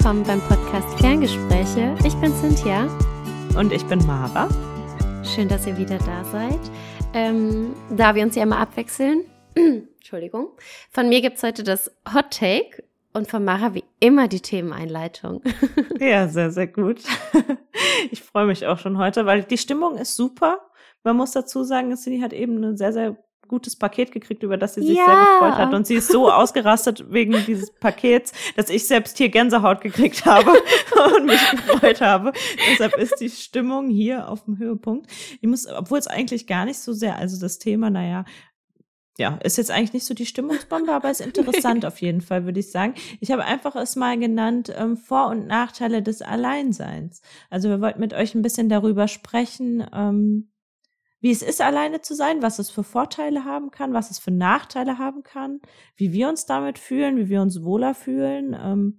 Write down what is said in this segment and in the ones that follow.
willkommen beim Podcast Ferngespräche. Ich bin Cynthia. Und ich bin Mara. Schön, dass ihr wieder da seid. Ähm, da wir uns ja immer abwechseln, Entschuldigung, von mir gibt es heute das Hot Take und von Mara wie immer die Themeneinleitung. ja, sehr, sehr gut. Ich freue mich auch schon heute, weil die Stimmung ist super. Man muss dazu sagen, Cindy hat eben eine sehr, sehr gutes Paket gekriegt, über das sie sich ja. sehr gefreut hat. Und sie ist so ausgerastet wegen dieses Pakets, dass ich selbst hier Gänsehaut gekriegt habe und mich gefreut habe. Deshalb ist die Stimmung hier auf dem Höhepunkt. Ich muss, obwohl es eigentlich gar nicht so sehr, also das Thema, naja, ja, ist jetzt eigentlich nicht so die Stimmungsbombe, aber ist interessant auf jeden Fall, würde ich sagen. Ich habe einfach es mal genannt, ähm, Vor- und Nachteile des Alleinseins. Also wir wollten mit euch ein bisschen darüber sprechen, ähm, wie es ist, alleine zu sein, was es für Vorteile haben kann, was es für Nachteile haben kann, wie wir uns damit fühlen, wie wir uns wohler fühlen, ähm,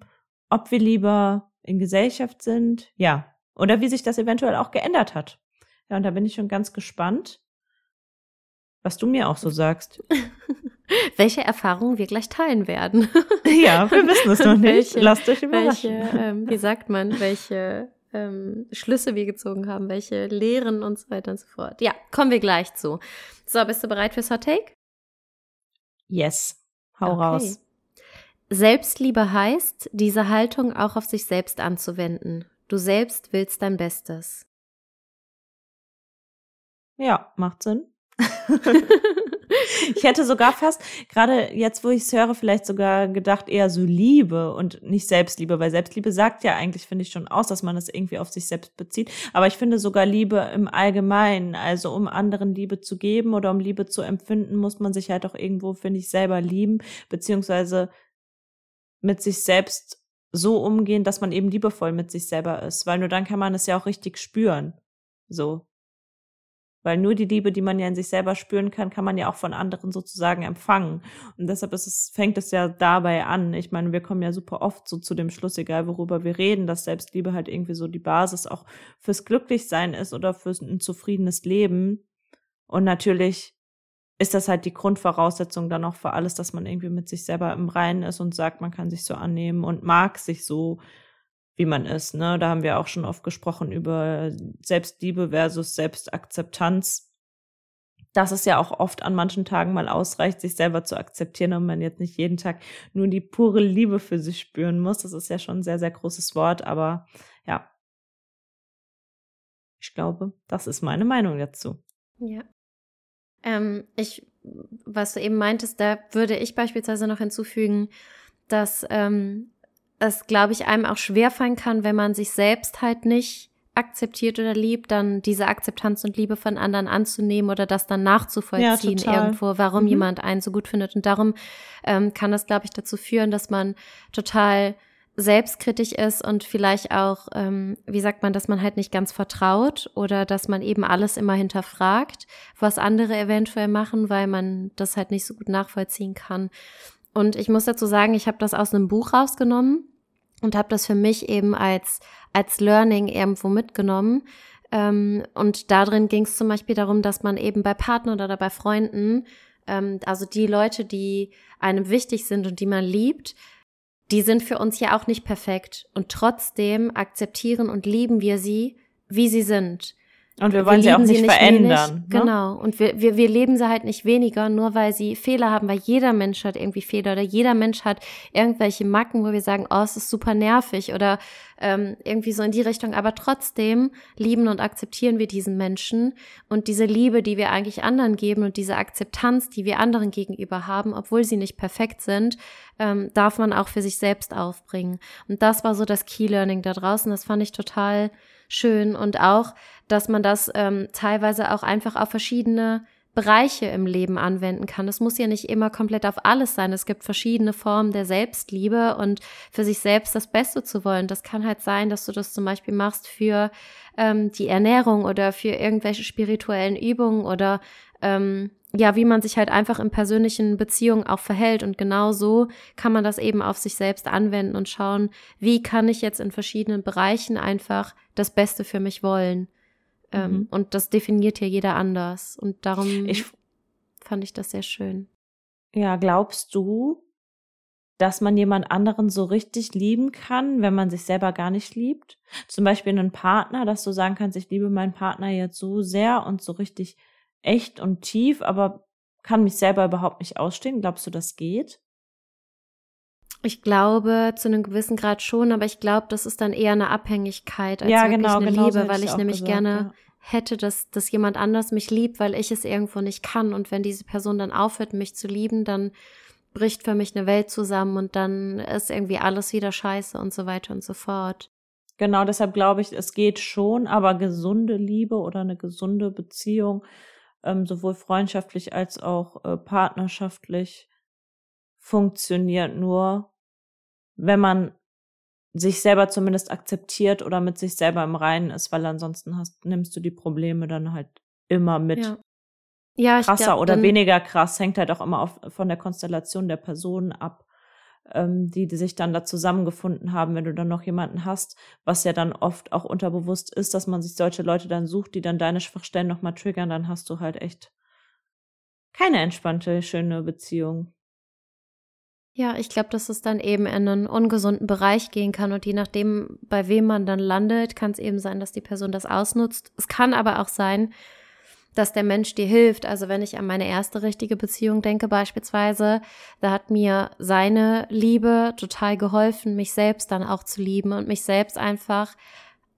ob wir lieber in Gesellschaft sind, ja, oder wie sich das eventuell auch geändert hat. Ja, und da bin ich schon ganz gespannt, was du mir auch so sagst. welche Erfahrungen wir gleich teilen werden. ja, wir wissen es noch nicht. Welche, Lasst euch überraschen. Welche, ähm, wie sagt man, welche ähm, Schlüsse wir gezogen haben, welche Lehren und so weiter und so fort. Ja, kommen wir gleich zu. So, bist du bereit fürs Hot Take? Yes. Hau okay. raus. Selbstliebe heißt, diese Haltung auch auf sich selbst anzuwenden. Du selbst willst dein Bestes. Ja, macht Sinn. ich hätte sogar fast, gerade jetzt, wo ich es höre, vielleicht sogar gedacht, eher so Liebe und nicht Selbstliebe, weil Selbstliebe sagt ja eigentlich, finde ich schon aus, dass man das irgendwie auf sich selbst bezieht. Aber ich finde sogar Liebe im Allgemeinen, also um anderen Liebe zu geben oder um Liebe zu empfinden, muss man sich halt auch irgendwo, finde ich, selber lieben, beziehungsweise mit sich selbst so umgehen, dass man eben liebevoll mit sich selber ist, weil nur dann kann man es ja auch richtig spüren. So. Weil nur die Liebe, die man ja in sich selber spüren kann, kann man ja auch von anderen sozusagen empfangen. Und deshalb ist es, fängt es ja dabei an. Ich meine, wir kommen ja super oft so zu dem Schluss, egal worüber wir reden, dass Selbstliebe halt irgendwie so die Basis auch fürs Glücklichsein ist oder für ein zufriedenes Leben. Und natürlich ist das halt die Grundvoraussetzung dann auch für alles, dass man irgendwie mit sich selber im Reinen ist und sagt, man kann sich so annehmen und mag sich so wie man ist. Ne? Da haben wir auch schon oft gesprochen über Selbstliebe versus Selbstakzeptanz. Dass es ja auch oft an manchen Tagen mal ausreicht, sich selber zu akzeptieren und man jetzt nicht jeden Tag nur die pure Liebe für sich spüren muss. Das ist ja schon ein sehr, sehr großes Wort, aber ja. Ich glaube, das ist meine Meinung dazu. Ja. Ähm, ich, was du eben meintest, da würde ich beispielsweise noch hinzufügen, dass ähm, es, glaube ich, einem auch schwerfallen kann, wenn man sich selbst halt nicht akzeptiert oder liebt, dann diese Akzeptanz und Liebe von anderen anzunehmen oder das dann nachzuvollziehen ja, irgendwo, warum mhm. jemand einen so gut findet. Und darum ähm, kann das, glaube ich, dazu führen, dass man total selbstkritisch ist und vielleicht auch, ähm, wie sagt man, dass man halt nicht ganz vertraut oder dass man eben alles immer hinterfragt, was andere eventuell machen, weil man das halt nicht so gut nachvollziehen kann. Und ich muss dazu sagen, ich habe das aus einem Buch rausgenommen und habe das für mich eben als, als Learning irgendwo mitgenommen. Ähm, und darin ging es zum Beispiel darum, dass man eben bei Partnern oder bei Freunden, ähm, also die Leute, die einem wichtig sind und die man liebt, die sind für uns ja auch nicht perfekt. Und trotzdem akzeptieren und lieben wir sie, wie sie sind. Und wir wollen wir sie auch nicht, sie nicht verändern. Wenig, ne? Genau. Und wir, wir, wir leben sie halt nicht weniger, nur weil sie Fehler haben, weil jeder Mensch hat irgendwie Fehler oder jeder Mensch hat irgendwelche Macken, wo wir sagen, oh, es ist super nervig oder ähm, irgendwie so in die Richtung. Aber trotzdem lieben und akzeptieren wir diesen Menschen und diese Liebe, die wir eigentlich anderen geben und diese Akzeptanz, die wir anderen gegenüber haben, obwohl sie nicht perfekt sind, ähm, darf man auch für sich selbst aufbringen. Und das war so das Key Learning da draußen. Das fand ich total schön und auch, dass man das ähm, teilweise auch einfach auf verschiedene Bereiche im Leben anwenden kann. Es muss ja nicht immer komplett auf alles sein. Es gibt verschiedene Formen der Selbstliebe und für sich selbst das Beste zu wollen. Das kann halt sein, dass du das zum Beispiel machst für ähm, die Ernährung oder für irgendwelche spirituellen Übungen oder ähm, ja, wie man sich halt einfach in persönlichen Beziehungen auch verhält. Und genau so kann man das eben auf sich selbst anwenden und schauen, wie kann ich jetzt in verschiedenen Bereichen einfach das Beste für mich wollen. Ähm, mhm. und das definiert ja jeder anders. Und darum ich, fand ich das sehr schön. Ja, glaubst du, dass man jemand anderen so richtig lieben kann, wenn man sich selber gar nicht liebt. Zum Beispiel einen Partner, dass du sagen kannst, ich liebe meinen Partner jetzt so sehr und so richtig echt und tief, aber kann mich selber überhaupt nicht ausstehen. Glaubst du, das geht? Ich glaube zu einem gewissen Grad schon, aber ich glaube, das ist dann eher eine Abhängigkeit als ja, wirklich genau, eine genau Liebe, so weil ich nämlich gesagt, gerne ja. hätte, dass, dass jemand anders mich liebt, weil ich es irgendwo nicht kann. Und wenn diese Person dann aufhört, mich zu lieben, dann bricht für mich eine Welt zusammen und dann ist irgendwie alles wieder scheiße und so weiter und so fort. Genau, deshalb glaube ich, es geht schon, aber gesunde Liebe oder eine gesunde Beziehung, ähm, sowohl freundschaftlich als auch äh, partnerschaftlich, funktioniert nur, wenn man sich selber zumindest akzeptiert oder mit sich selber im Reinen ist, weil ansonsten hast, nimmst du die Probleme dann halt immer mit. Ja. Ja, krasser glaub, oder weniger krass, hängt halt auch immer auf, von der Konstellation der Personen ab, ähm, die, die sich dann da zusammengefunden haben. Wenn du dann noch jemanden hast, was ja dann oft auch unterbewusst ist, dass man sich solche Leute dann sucht, die dann deine Schwachstellen nochmal triggern, dann hast du halt echt keine entspannte, schöne Beziehung. Ja, ich glaube, dass es dann eben in einen ungesunden Bereich gehen kann und je nachdem, bei wem man dann landet, kann es eben sein, dass die Person das ausnutzt. Es kann aber auch sein, dass der Mensch dir hilft. Also wenn ich an meine erste richtige Beziehung denke beispielsweise, da hat mir seine Liebe total geholfen, mich selbst dann auch zu lieben und mich selbst einfach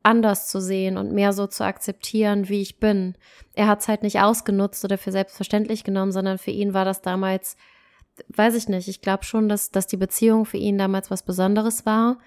anders zu sehen und mehr so zu akzeptieren, wie ich bin. Er hat es halt nicht ausgenutzt oder für selbstverständlich genommen, sondern für ihn war das damals weiß ich nicht, ich glaube schon, dass, dass die Beziehung für ihn damals was Besonderes war.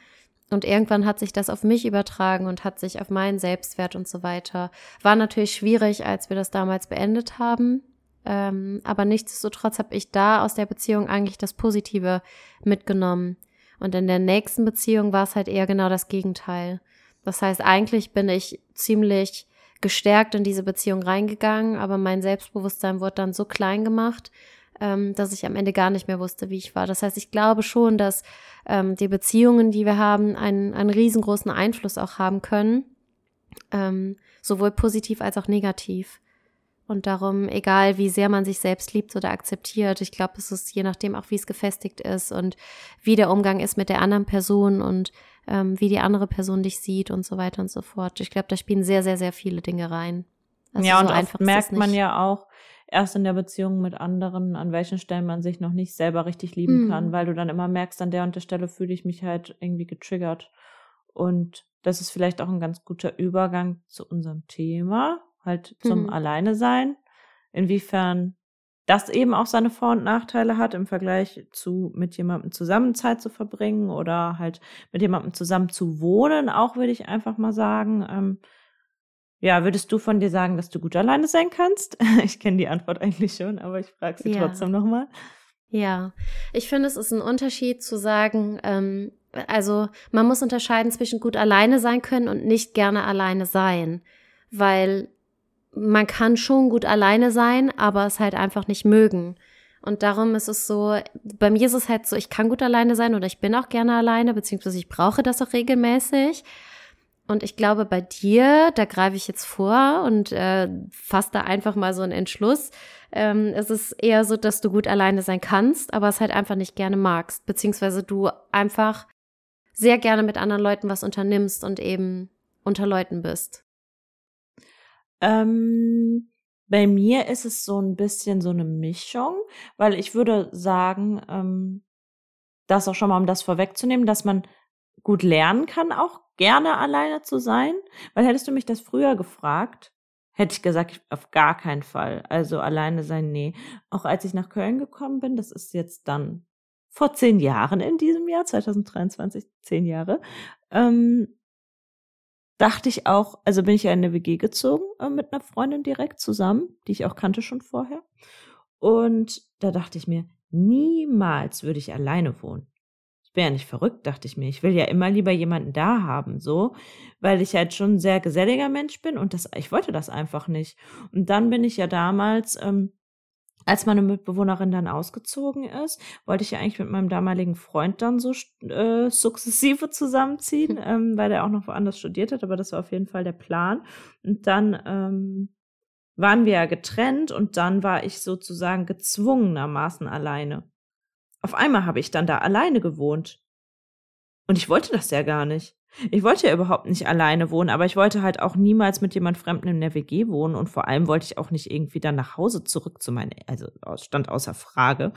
Und irgendwann hat sich das auf mich übertragen und hat sich auf meinen Selbstwert und so weiter. War natürlich schwierig, als wir das damals beendet haben. Ähm, aber nichtsdestotrotz habe ich da aus der Beziehung eigentlich das Positive mitgenommen. Und in der nächsten Beziehung war es halt eher genau das Gegenteil. Das heißt, eigentlich bin ich ziemlich gestärkt in diese Beziehung reingegangen, aber mein Selbstbewusstsein wurde dann so klein gemacht, ähm, dass ich am Ende gar nicht mehr wusste, wie ich war. Das heißt, ich glaube schon, dass ähm, die Beziehungen, die wir haben, einen, einen riesengroßen Einfluss auch haben können, ähm, sowohl positiv als auch negativ. Und darum, egal wie sehr man sich selbst liebt oder akzeptiert, ich glaube, es ist je nachdem auch, wie es gefestigt ist und wie der Umgang ist mit der anderen Person und ähm, wie die andere Person dich sieht und so weiter und so fort. Ich glaube, da spielen sehr, sehr, sehr viele Dinge rein. Also ja, so und einfach oft merkt man ja auch erst in der Beziehung mit anderen, an welchen Stellen man sich noch nicht selber richtig lieben Mhm. kann, weil du dann immer merkst, an der und der Stelle fühle ich mich halt irgendwie getriggert. Und das ist vielleicht auch ein ganz guter Übergang zu unserem Thema, halt zum Mhm. Alleine sein. Inwiefern das eben auch seine Vor- und Nachteile hat im Vergleich zu mit jemandem zusammen Zeit zu verbringen oder halt mit jemandem zusammen zu wohnen, auch würde ich einfach mal sagen. Ähm, ja, würdest du von dir sagen, dass du gut alleine sein kannst? Ich kenne die Antwort eigentlich schon, aber ich frage sie Ja. trotzdem nochmal. Ja, ich finde, es ist ein Unterschied zu sagen, ähm, also man muss unterscheiden zwischen gut alleine sein können und nicht gerne alleine sein, weil man kann schon gut alleine sein, aber es halt einfach nicht mögen. Und darum ist es so, bei mir ist es halt so, ich kann gut alleine sein oder ich bin auch gerne alleine, beziehungsweise ich brauche das auch regelmäßig. Und ich glaube, bei dir, da greife ich jetzt vor und äh, fasse da einfach mal so einen Entschluss. Ähm, es ist eher so, dass du gut alleine sein kannst, aber es halt einfach nicht gerne magst, beziehungsweise du einfach sehr gerne mit anderen Leuten was unternimmst und eben unter Leuten bist. Ähm, bei mir ist es so ein bisschen so eine Mischung, weil ich würde sagen, ähm, das auch schon mal, um das vorwegzunehmen, dass man gut lernen kann, auch gerne alleine zu sein. Weil hättest du mich das früher gefragt, hätte ich gesagt, auf gar keinen Fall. Also alleine sein, nee. Auch als ich nach Köln gekommen bin, das ist jetzt dann vor zehn Jahren in diesem Jahr, 2023, zehn Jahre, ähm, dachte ich auch, also bin ich ja in eine WG gezogen äh, mit einer Freundin direkt zusammen, die ich auch kannte schon vorher. Und da dachte ich mir, niemals würde ich alleine wohnen. Ich bin ja nicht verrückt, dachte ich mir. Ich will ja immer lieber jemanden da haben, so, weil ich halt schon ein sehr geselliger Mensch bin und das, ich wollte das einfach nicht. Und dann bin ich ja damals, ähm, als meine Mitbewohnerin dann ausgezogen ist, wollte ich ja eigentlich mit meinem damaligen Freund dann so äh, sukzessive zusammenziehen, ähm, weil der auch noch woanders studiert hat, aber das war auf jeden Fall der Plan. Und dann ähm, waren wir ja getrennt und dann war ich sozusagen gezwungenermaßen alleine. Auf einmal habe ich dann da alleine gewohnt. Und ich wollte das ja gar nicht. Ich wollte ja überhaupt nicht alleine wohnen, aber ich wollte halt auch niemals mit jemand Fremden in der WG wohnen und vor allem wollte ich auch nicht irgendwie dann nach Hause zurück zu meinen, also stand außer Frage.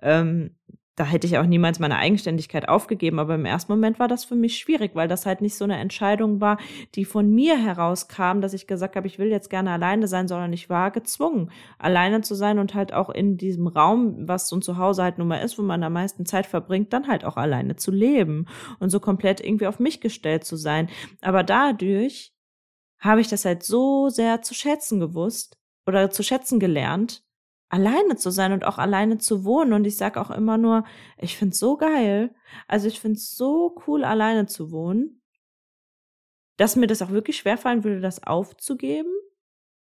Ähm, da hätte ich auch niemals meine Eigenständigkeit aufgegeben, aber im ersten Moment war das für mich schwierig, weil das halt nicht so eine Entscheidung war, die von mir herauskam, dass ich gesagt habe, ich will jetzt gerne alleine sein, sondern ich war gezwungen, alleine zu sein und halt auch in diesem Raum, was so ein Zuhause halt nun mal ist, wo man am meisten Zeit verbringt, dann halt auch alleine zu leben und so komplett irgendwie auf mich gestellt zu sein. Aber dadurch habe ich das halt so sehr zu schätzen gewusst oder zu schätzen gelernt, alleine zu sein und auch alleine zu wohnen. Und ich sage auch immer nur, ich find's so geil. Also ich find's so cool, alleine zu wohnen, dass mir das auch wirklich schwerfallen würde, das aufzugeben.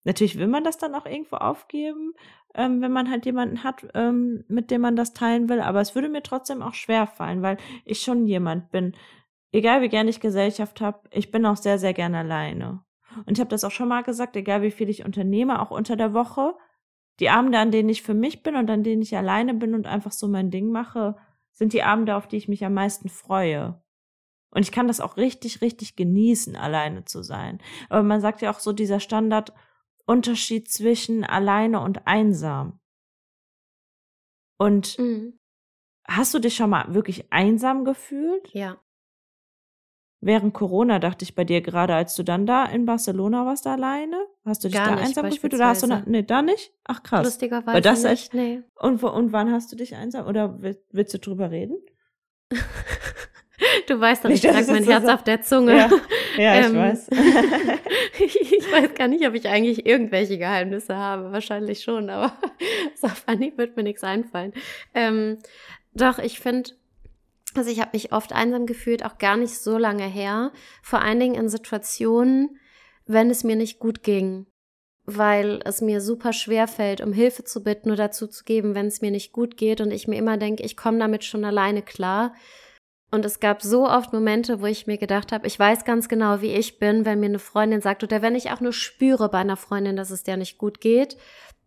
Natürlich will man das dann auch irgendwo aufgeben, ähm, wenn man halt jemanden hat, ähm, mit dem man das teilen will. Aber es würde mir trotzdem auch schwerfallen, weil ich schon jemand bin. Egal wie gerne ich Gesellschaft habe, ich bin auch sehr, sehr gerne alleine. Und ich habe das auch schon mal gesagt, egal wie viel ich unternehme, auch unter der Woche, die Abende, an denen ich für mich bin und an denen ich alleine bin und einfach so mein Ding mache, sind die Abende, auf die ich mich am meisten freue. Und ich kann das auch richtig, richtig genießen, alleine zu sein. Aber man sagt ja auch so dieser Standardunterschied zwischen alleine und einsam. Und mhm. hast du dich schon mal wirklich einsam gefühlt? Ja. Während Corona dachte ich bei dir gerade, als du dann da in Barcelona warst alleine, hast du dich Gar da nicht, einsam gefühlt oder hast du na, nee, da nicht? Ach krass. Lustigerweise Weil das nicht, nee. Und, und wann hast du dich einsam oder willst, du drüber reden? Du weißt doch, ich trage mein Herz so auf der Zunge. Ja, ja ich ähm, weiß. ich weiß gar nicht, ob ich eigentlich irgendwelche Geheimnisse habe. Wahrscheinlich schon, aber so Anhieb wird mir nichts einfallen. Ähm, doch, ich finde, also ich habe mich oft einsam gefühlt, auch gar nicht so lange her. Vor allen Dingen in Situationen, wenn es mir nicht gut ging. Weil es mir super schwer fällt, um Hilfe zu bitten oder dazu zu geben, wenn es mir nicht gut geht und ich mir immer denke, ich komme damit schon alleine klar. Und es gab so oft Momente, wo ich mir gedacht habe, ich weiß ganz genau, wie ich bin, wenn mir eine Freundin sagt oder wenn ich auch nur spüre bei einer Freundin, dass es der nicht gut geht,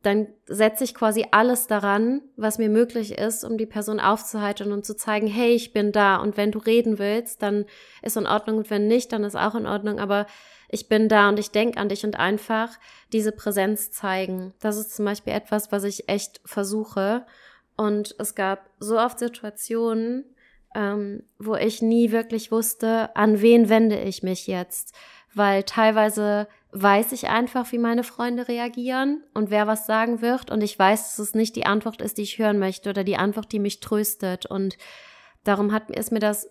dann setze ich quasi alles daran, was mir möglich ist, um die Person aufzuhalten und zu zeigen, hey, ich bin da und wenn du reden willst, dann ist in Ordnung und wenn nicht, dann ist auch in Ordnung, aber ich bin da und ich denke an dich und einfach diese Präsenz zeigen. Das ist zum Beispiel etwas, was ich echt versuche. Und es gab so oft Situationen, ähm, wo ich nie wirklich wusste, an wen wende ich mich jetzt. Weil teilweise weiß ich einfach, wie meine Freunde reagieren und wer was sagen wird. Und ich weiß, dass es nicht die Antwort ist, die ich hören möchte oder die Antwort, die mich tröstet. Und darum hat, ist mir das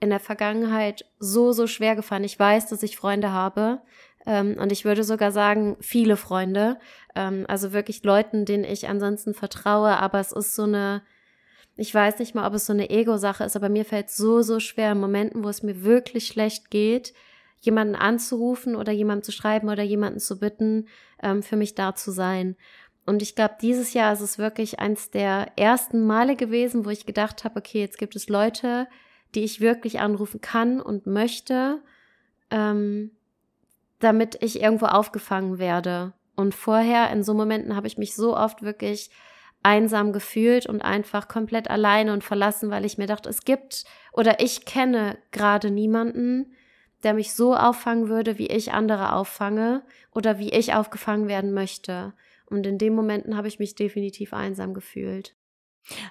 in der Vergangenheit so, so schwer gefallen. Ich weiß, dass ich Freunde habe. Ähm, und ich würde sogar sagen, viele Freunde. Ähm, also wirklich Leuten, denen ich ansonsten vertraue. Aber es ist so eine, ich weiß nicht mal, ob es so eine Ego-Sache ist, aber mir fällt so, so schwer in Momenten, wo es mir wirklich schlecht geht, jemanden anzurufen oder jemandem zu schreiben oder jemanden zu bitten, ähm, für mich da zu sein. Und ich glaube, dieses Jahr ist es wirklich eins der ersten Male gewesen, wo ich gedacht habe, okay, jetzt gibt es Leute, die ich wirklich anrufen kann und möchte, ähm, damit ich irgendwo aufgefangen werde. Und vorher, in so Momenten, habe ich mich so oft wirklich einsam gefühlt und einfach komplett alleine und verlassen, weil ich mir dachte, es gibt oder ich kenne gerade niemanden, der mich so auffangen würde, wie ich andere auffange oder wie ich aufgefangen werden möchte. Und in den Momenten habe ich mich definitiv einsam gefühlt.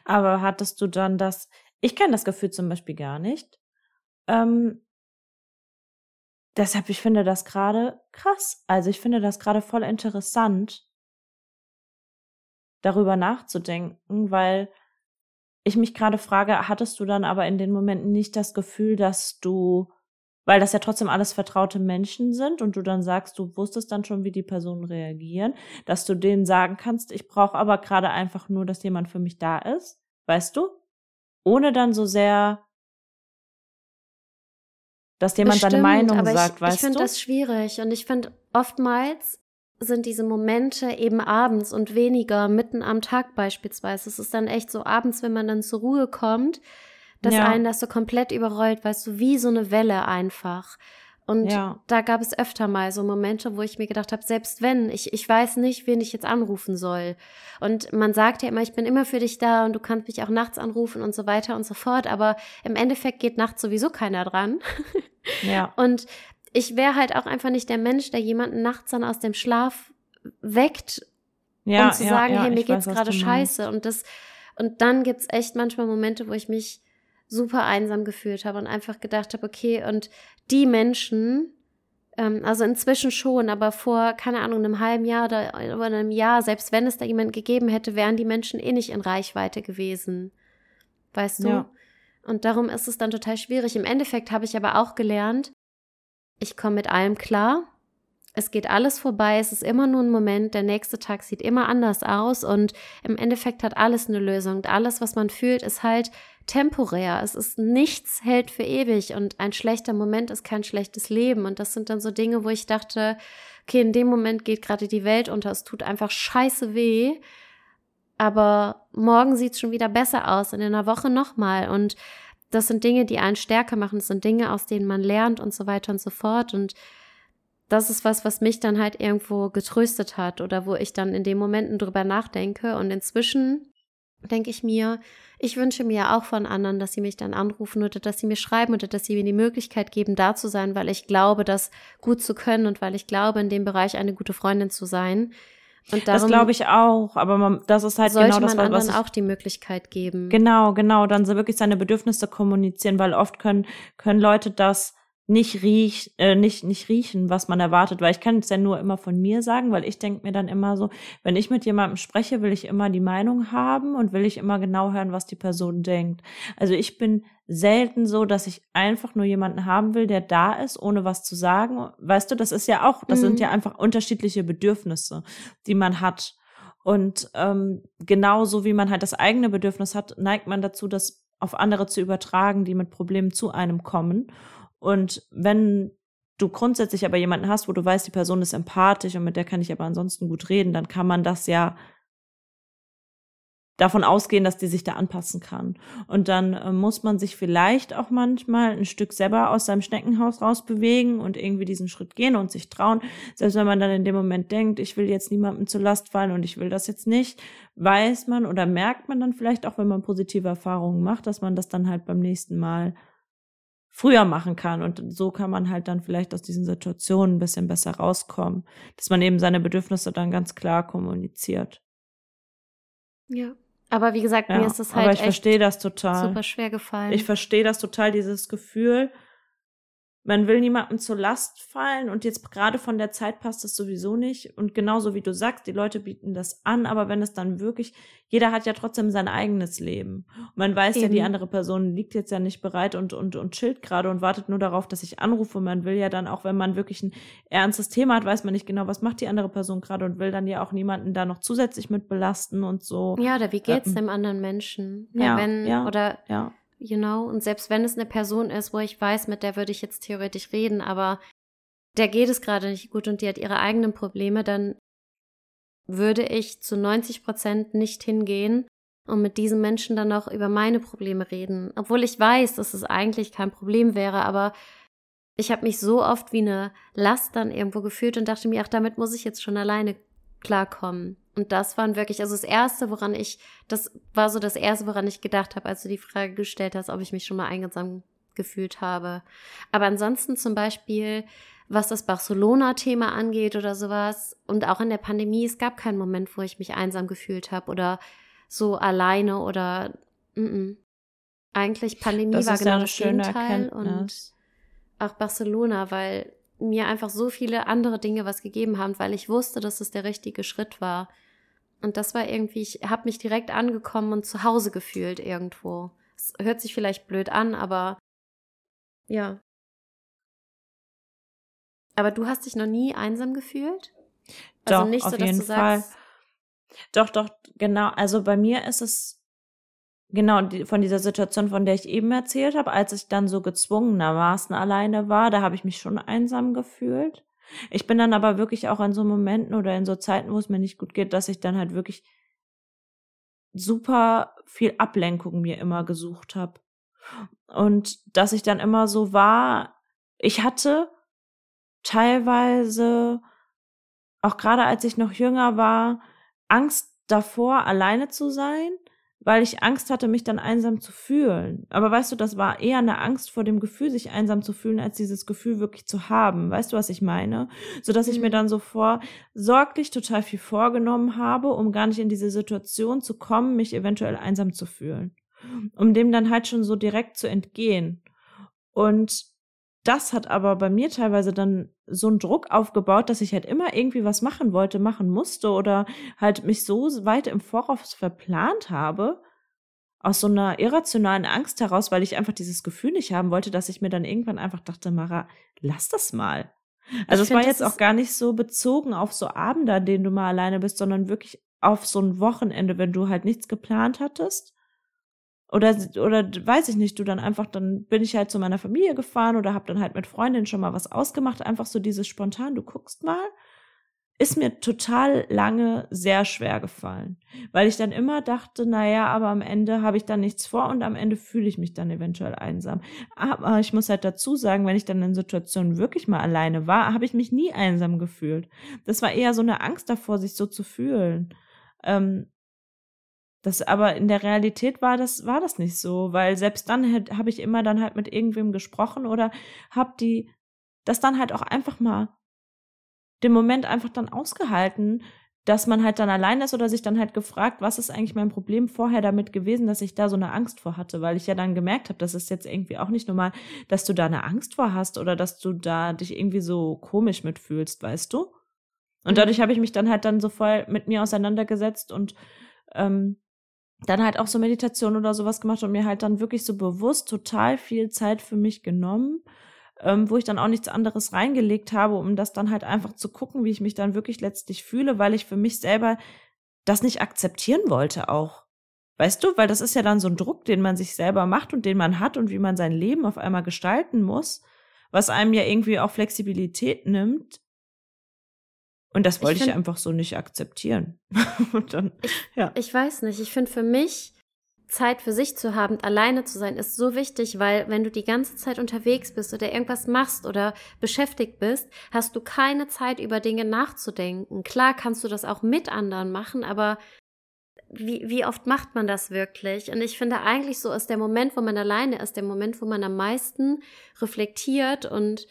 Aber hattest du dann das, ich kenne das Gefühl zum Beispiel gar nicht. Ähm, deshalb, ich finde das gerade krass. Also ich finde das gerade voll interessant, darüber nachzudenken, weil ich mich gerade frage, hattest du dann aber in den Momenten nicht das Gefühl, dass du weil das ja trotzdem alles vertraute Menschen sind und du dann sagst, du wusstest dann schon, wie die Personen reagieren, dass du denen sagen kannst, ich brauche aber gerade einfach nur, dass jemand für mich da ist, weißt du? Ohne dann so sehr, dass jemand Bestimmt, seine Meinung aber sagt, ich, weißt ich du? Ich finde das schwierig und ich finde oftmals sind diese Momente eben abends und weniger mitten am Tag beispielsweise. Es ist dann echt so abends, wenn man dann zur Ruhe kommt, dass ja. einen das so komplett überrollt, weißt du, wie so eine Welle einfach. Und ja. da gab es öfter mal so Momente, wo ich mir gedacht habe, selbst wenn, ich, ich weiß nicht, wen ich jetzt anrufen soll. Und man sagt ja immer, ich bin immer für dich da und du kannst mich auch nachts anrufen und so weiter und so fort. Aber im Endeffekt geht nachts sowieso keiner dran. Ja. Und ich wäre halt auch einfach nicht der Mensch, der jemanden nachts dann aus dem Schlaf weckt, ja, um zu ja, sagen, hey, mir geht's gerade scheiße. Und das, und dann gibt's echt manchmal Momente, wo ich mich super einsam gefühlt habe und einfach gedacht habe, okay, und die Menschen, ähm, also inzwischen schon, aber vor, keine Ahnung, einem halben Jahr oder, oder einem Jahr, selbst wenn es da jemand gegeben hätte, wären die Menschen eh nicht in Reichweite gewesen. Weißt du? Ja. Und darum ist es dann total schwierig. Im Endeffekt habe ich aber auch gelernt, ich komme mit allem klar. Es geht alles vorbei, es ist immer nur ein Moment, der nächste Tag sieht immer anders aus und im Endeffekt hat alles eine Lösung. Und alles, was man fühlt, ist halt temporär. Es ist nichts hält für ewig und ein schlechter Moment ist kein schlechtes Leben. Und das sind dann so Dinge, wo ich dachte, okay, in dem Moment geht gerade die Welt unter, es tut einfach scheiße weh. Aber morgen sieht es schon wieder besser aus, in einer Woche nochmal. Und das sind Dinge, die einen stärker machen, das sind Dinge, aus denen man lernt und so weiter und so fort. Und das ist was, was mich dann halt irgendwo getröstet hat oder wo ich dann in den Momenten drüber nachdenke. Und inzwischen denke ich mir, ich wünsche mir auch von anderen, dass sie mich dann anrufen oder dass sie mir schreiben oder dass sie mir die Möglichkeit geben, da zu sein, weil ich glaube, das gut zu können und weil ich glaube, in dem Bereich eine gute Freundin zu sein. Und darum das glaube ich auch, aber man, das ist halt genau das, man was ich, auch die Möglichkeit geben. Genau, genau, dann so wirklich seine Bedürfnisse kommunizieren, weil oft können können Leute das nicht riech, äh, nicht, nicht riechen, was man erwartet, weil ich kann es ja nur immer von mir sagen, weil ich denke mir dann immer so, wenn ich mit jemandem spreche, will ich immer die Meinung haben und will ich immer genau hören, was die Person denkt. Also ich bin selten so, dass ich einfach nur jemanden haben will, der da ist, ohne was zu sagen. Weißt du, das ist ja auch, das mhm. sind ja einfach unterschiedliche Bedürfnisse, die man hat. Und ähm, genauso wie man halt das eigene Bedürfnis hat, neigt man dazu, das auf andere zu übertragen, die mit Problemen zu einem kommen. Und wenn du grundsätzlich aber jemanden hast, wo du weißt, die Person ist empathisch und mit der kann ich aber ansonsten gut reden, dann kann man das ja davon ausgehen, dass die sich da anpassen kann. Und dann äh, muss man sich vielleicht auch manchmal ein Stück selber aus seinem Schneckenhaus rausbewegen und irgendwie diesen Schritt gehen und sich trauen. Selbst wenn man dann in dem Moment denkt, ich will jetzt niemandem zur Last fallen und ich will das jetzt nicht, weiß man oder merkt man dann vielleicht auch, wenn man positive Erfahrungen macht, dass man das dann halt beim nächsten Mal früher machen kann. Und so kann man halt dann vielleicht aus diesen Situationen ein bisschen besser rauskommen, dass man eben seine Bedürfnisse dann ganz klar kommuniziert. Ja. Aber wie gesagt, ja, mir ist das halt aber ich verstehe das total. super schwer gefallen. Ich verstehe das total, dieses Gefühl, man will niemandem zur Last fallen und jetzt gerade von der Zeit passt das sowieso nicht. Und genauso wie du sagst, die Leute bieten das an, aber wenn es dann wirklich, jeder hat ja trotzdem sein eigenes Leben. Und man weiß Eben. ja, die andere Person liegt jetzt ja nicht bereit und, und, und chillt gerade und wartet nur darauf, dass ich anrufe. Man will ja dann auch, wenn man wirklich ein ernstes Thema hat, weiß man nicht genau, was macht die andere Person gerade und will dann ja auch niemanden da noch zusätzlich mit belasten und so. Ja, oder wie geht's ähm, dem anderen Menschen? Ja, wenn, ja, oder, ja you know, und selbst wenn es eine Person ist, wo ich weiß, mit der würde ich jetzt theoretisch reden, aber der geht es gerade nicht gut und die hat ihre eigenen Probleme, dann würde ich zu 90 Prozent nicht hingehen und mit diesem Menschen dann noch über meine Probleme reden. Obwohl ich weiß, dass es eigentlich kein Problem wäre, aber ich habe mich so oft wie eine Last dann irgendwo gefühlt und dachte mir, ach, damit muss ich jetzt schon alleine klarkommen. Und das waren wirklich, also das Erste, woran ich, das war so das Erste, woran ich gedacht habe, als du die Frage gestellt hast, ob ich mich schon mal einsam gefühlt habe. Aber ansonsten zum Beispiel, was das Barcelona-Thema angeht oder sowas, und auch in der Pandemie, es gab keinen Moment, wo ich mich einsam gefühlt habe oder so alleine oder mm -mm. eigentlich Pandemie das war genau das Gegenteil und auch Barcelona, weil mir einfach so viele andere Dinge was gegeben haben, weil ich wusste, dass es der richtige Schritt war. Und das war irgendwie, ich habe mich direkt angekommen und zu Hause gefühlt irgendwo. Es hört sich vielleicht blöd an, aber ja. Aber du hast dich noch nie einsam gefühlt? Also doch, nicht so, auf jeden Fall. Doch, doch, genau. Also bei mir ist es genau die, von dieser Situation, von der ich eben erzählt habe, als ich dann so gezwungenermaßen alleine war, da habe ich mich schon einsam gefühlt. Ich bin dann aber wirklich auch an so Momenten oder in so Zeiten, wo es mir nicht gut geht, dass ich dann halt wirklich super viel Ablenkung mir immer gesucht habe. Und dass ich dann immer so war, ich hatte teilweise, auch gerade als ich noch jünger war, Angst davor, alleine zu sein weil ich Angst hatte, mich dann einsam zu fühlen. Aber weißt du, das war eher eine Angst vor dem Gefühl, sich einsam zu fühlen, als dieses Gefühl wirklich zu haben. Weißt du, was ich meine? So dass ich mir mhm. dann so vor sorglich total viel vorgenommen habe, um gar nicht in diese Situation zu kommen, mich eventuell einsam zu fühlen. Um dem dann halt schon so direkt zu entgehen. Und das hat aber bei mir teilweise dann so einen Druck aufgebaut, dass ich halt immer irgendwie was machen wollte, machen musste oder halt mich so weit im Voraus verplant habe, aus so einer irrationalen Angst heraus, weil ich einfach dieses Gefühl nicht haben wollte, dass ich mir dann irgendwann einfach dachte, Mara, lass das mal. Also es war jetzt auch gar nicht so bezogen auf so Abende, an denen du mal alleine bist, sondern wirklich auf so ein Wochenende, wenn du halt nichts geplant hattest oder, oder weiß ich nicht, du dann einfach, dann bin ich halt zu meiner Familie gefahren oder hab dann halt mit Freundinnen schon mal was ausgemacht. Einfach so dieses spontan, du guckst mal, ist mir total lange sehr schwer gefallen. Weil ich dann immer dachte, naja, aber am Ende habe ich dann nichts vor und am Ende fühle ich mich dann eventuell einsam. Aber ich muss halt dazu sagen, wenn ich dann in Situationen wirklich mal alleine war, habe ich mich nie einsam gefühlt. Das war eher so eine Angst davor, sich so zu fühlen. Ähm, das aber in der Realität war das war das nicht so, weil selbst dann habe ich immer dann halt mit irgendwem gesprochen oder habe die das dann halt auch einfach mal den Moment einfach dann ausgehalten, dass man halt dann allein ist oder sich dann halt gefragt, was ist eigentlich mein Problem vorher damit gewesen, dass ich da so eine Angst vor hatte, weil ich ja dann gemerkt habe, das ist jetzt irgendwie auch nicht normal, dass du da eine Angst vor hast oder dass du da dich irgendwie so komisch mitfühlst, weißt du? Und mhm. dadurch habe ich mich dann halt dann so voll mit mir auseinandergesetzt und ähm, dann halt auch so Meditation oder sowas gemacht und mir halt dann wirklich so bewusst total viel Zeit für mich genommen, ähm, wo ich dann auch nichts anderes reingelegt habe, um das dann halt einfach zu gucken, wie ich mich dann wirklich letztlich fühle, weil ich für mich selber das nicht akzeptieren wollte auch. Weißt du, weil das ist ja dann so ein Druck, den man sich selber macht und den man hat und wie man sein Leben auf einmal gestalten muss, was einem ja irgendwie auch Flexibilität nimmt. Und das wollte ich, find, ich einfach so nicht akzeptieren. und dann, ja. Ich, ich weiß nicht. Ich finde für mich, Zeit für sich zu haben, alleine zu sein, ist so wichtig, weil wenn du die ganze Zeit unterwegs bist oder irgendwas machst oder beschäftigt bist, hast du keine Zeit, über Dinge nachzudenken. Klar kannst du das auch mit anderen machen, aber wie, wie oft macht man das wirklich? Und ich finde eigentlich so ist der Moment, wo man alleine ist, der Moment, wo man am meisten reflektiert und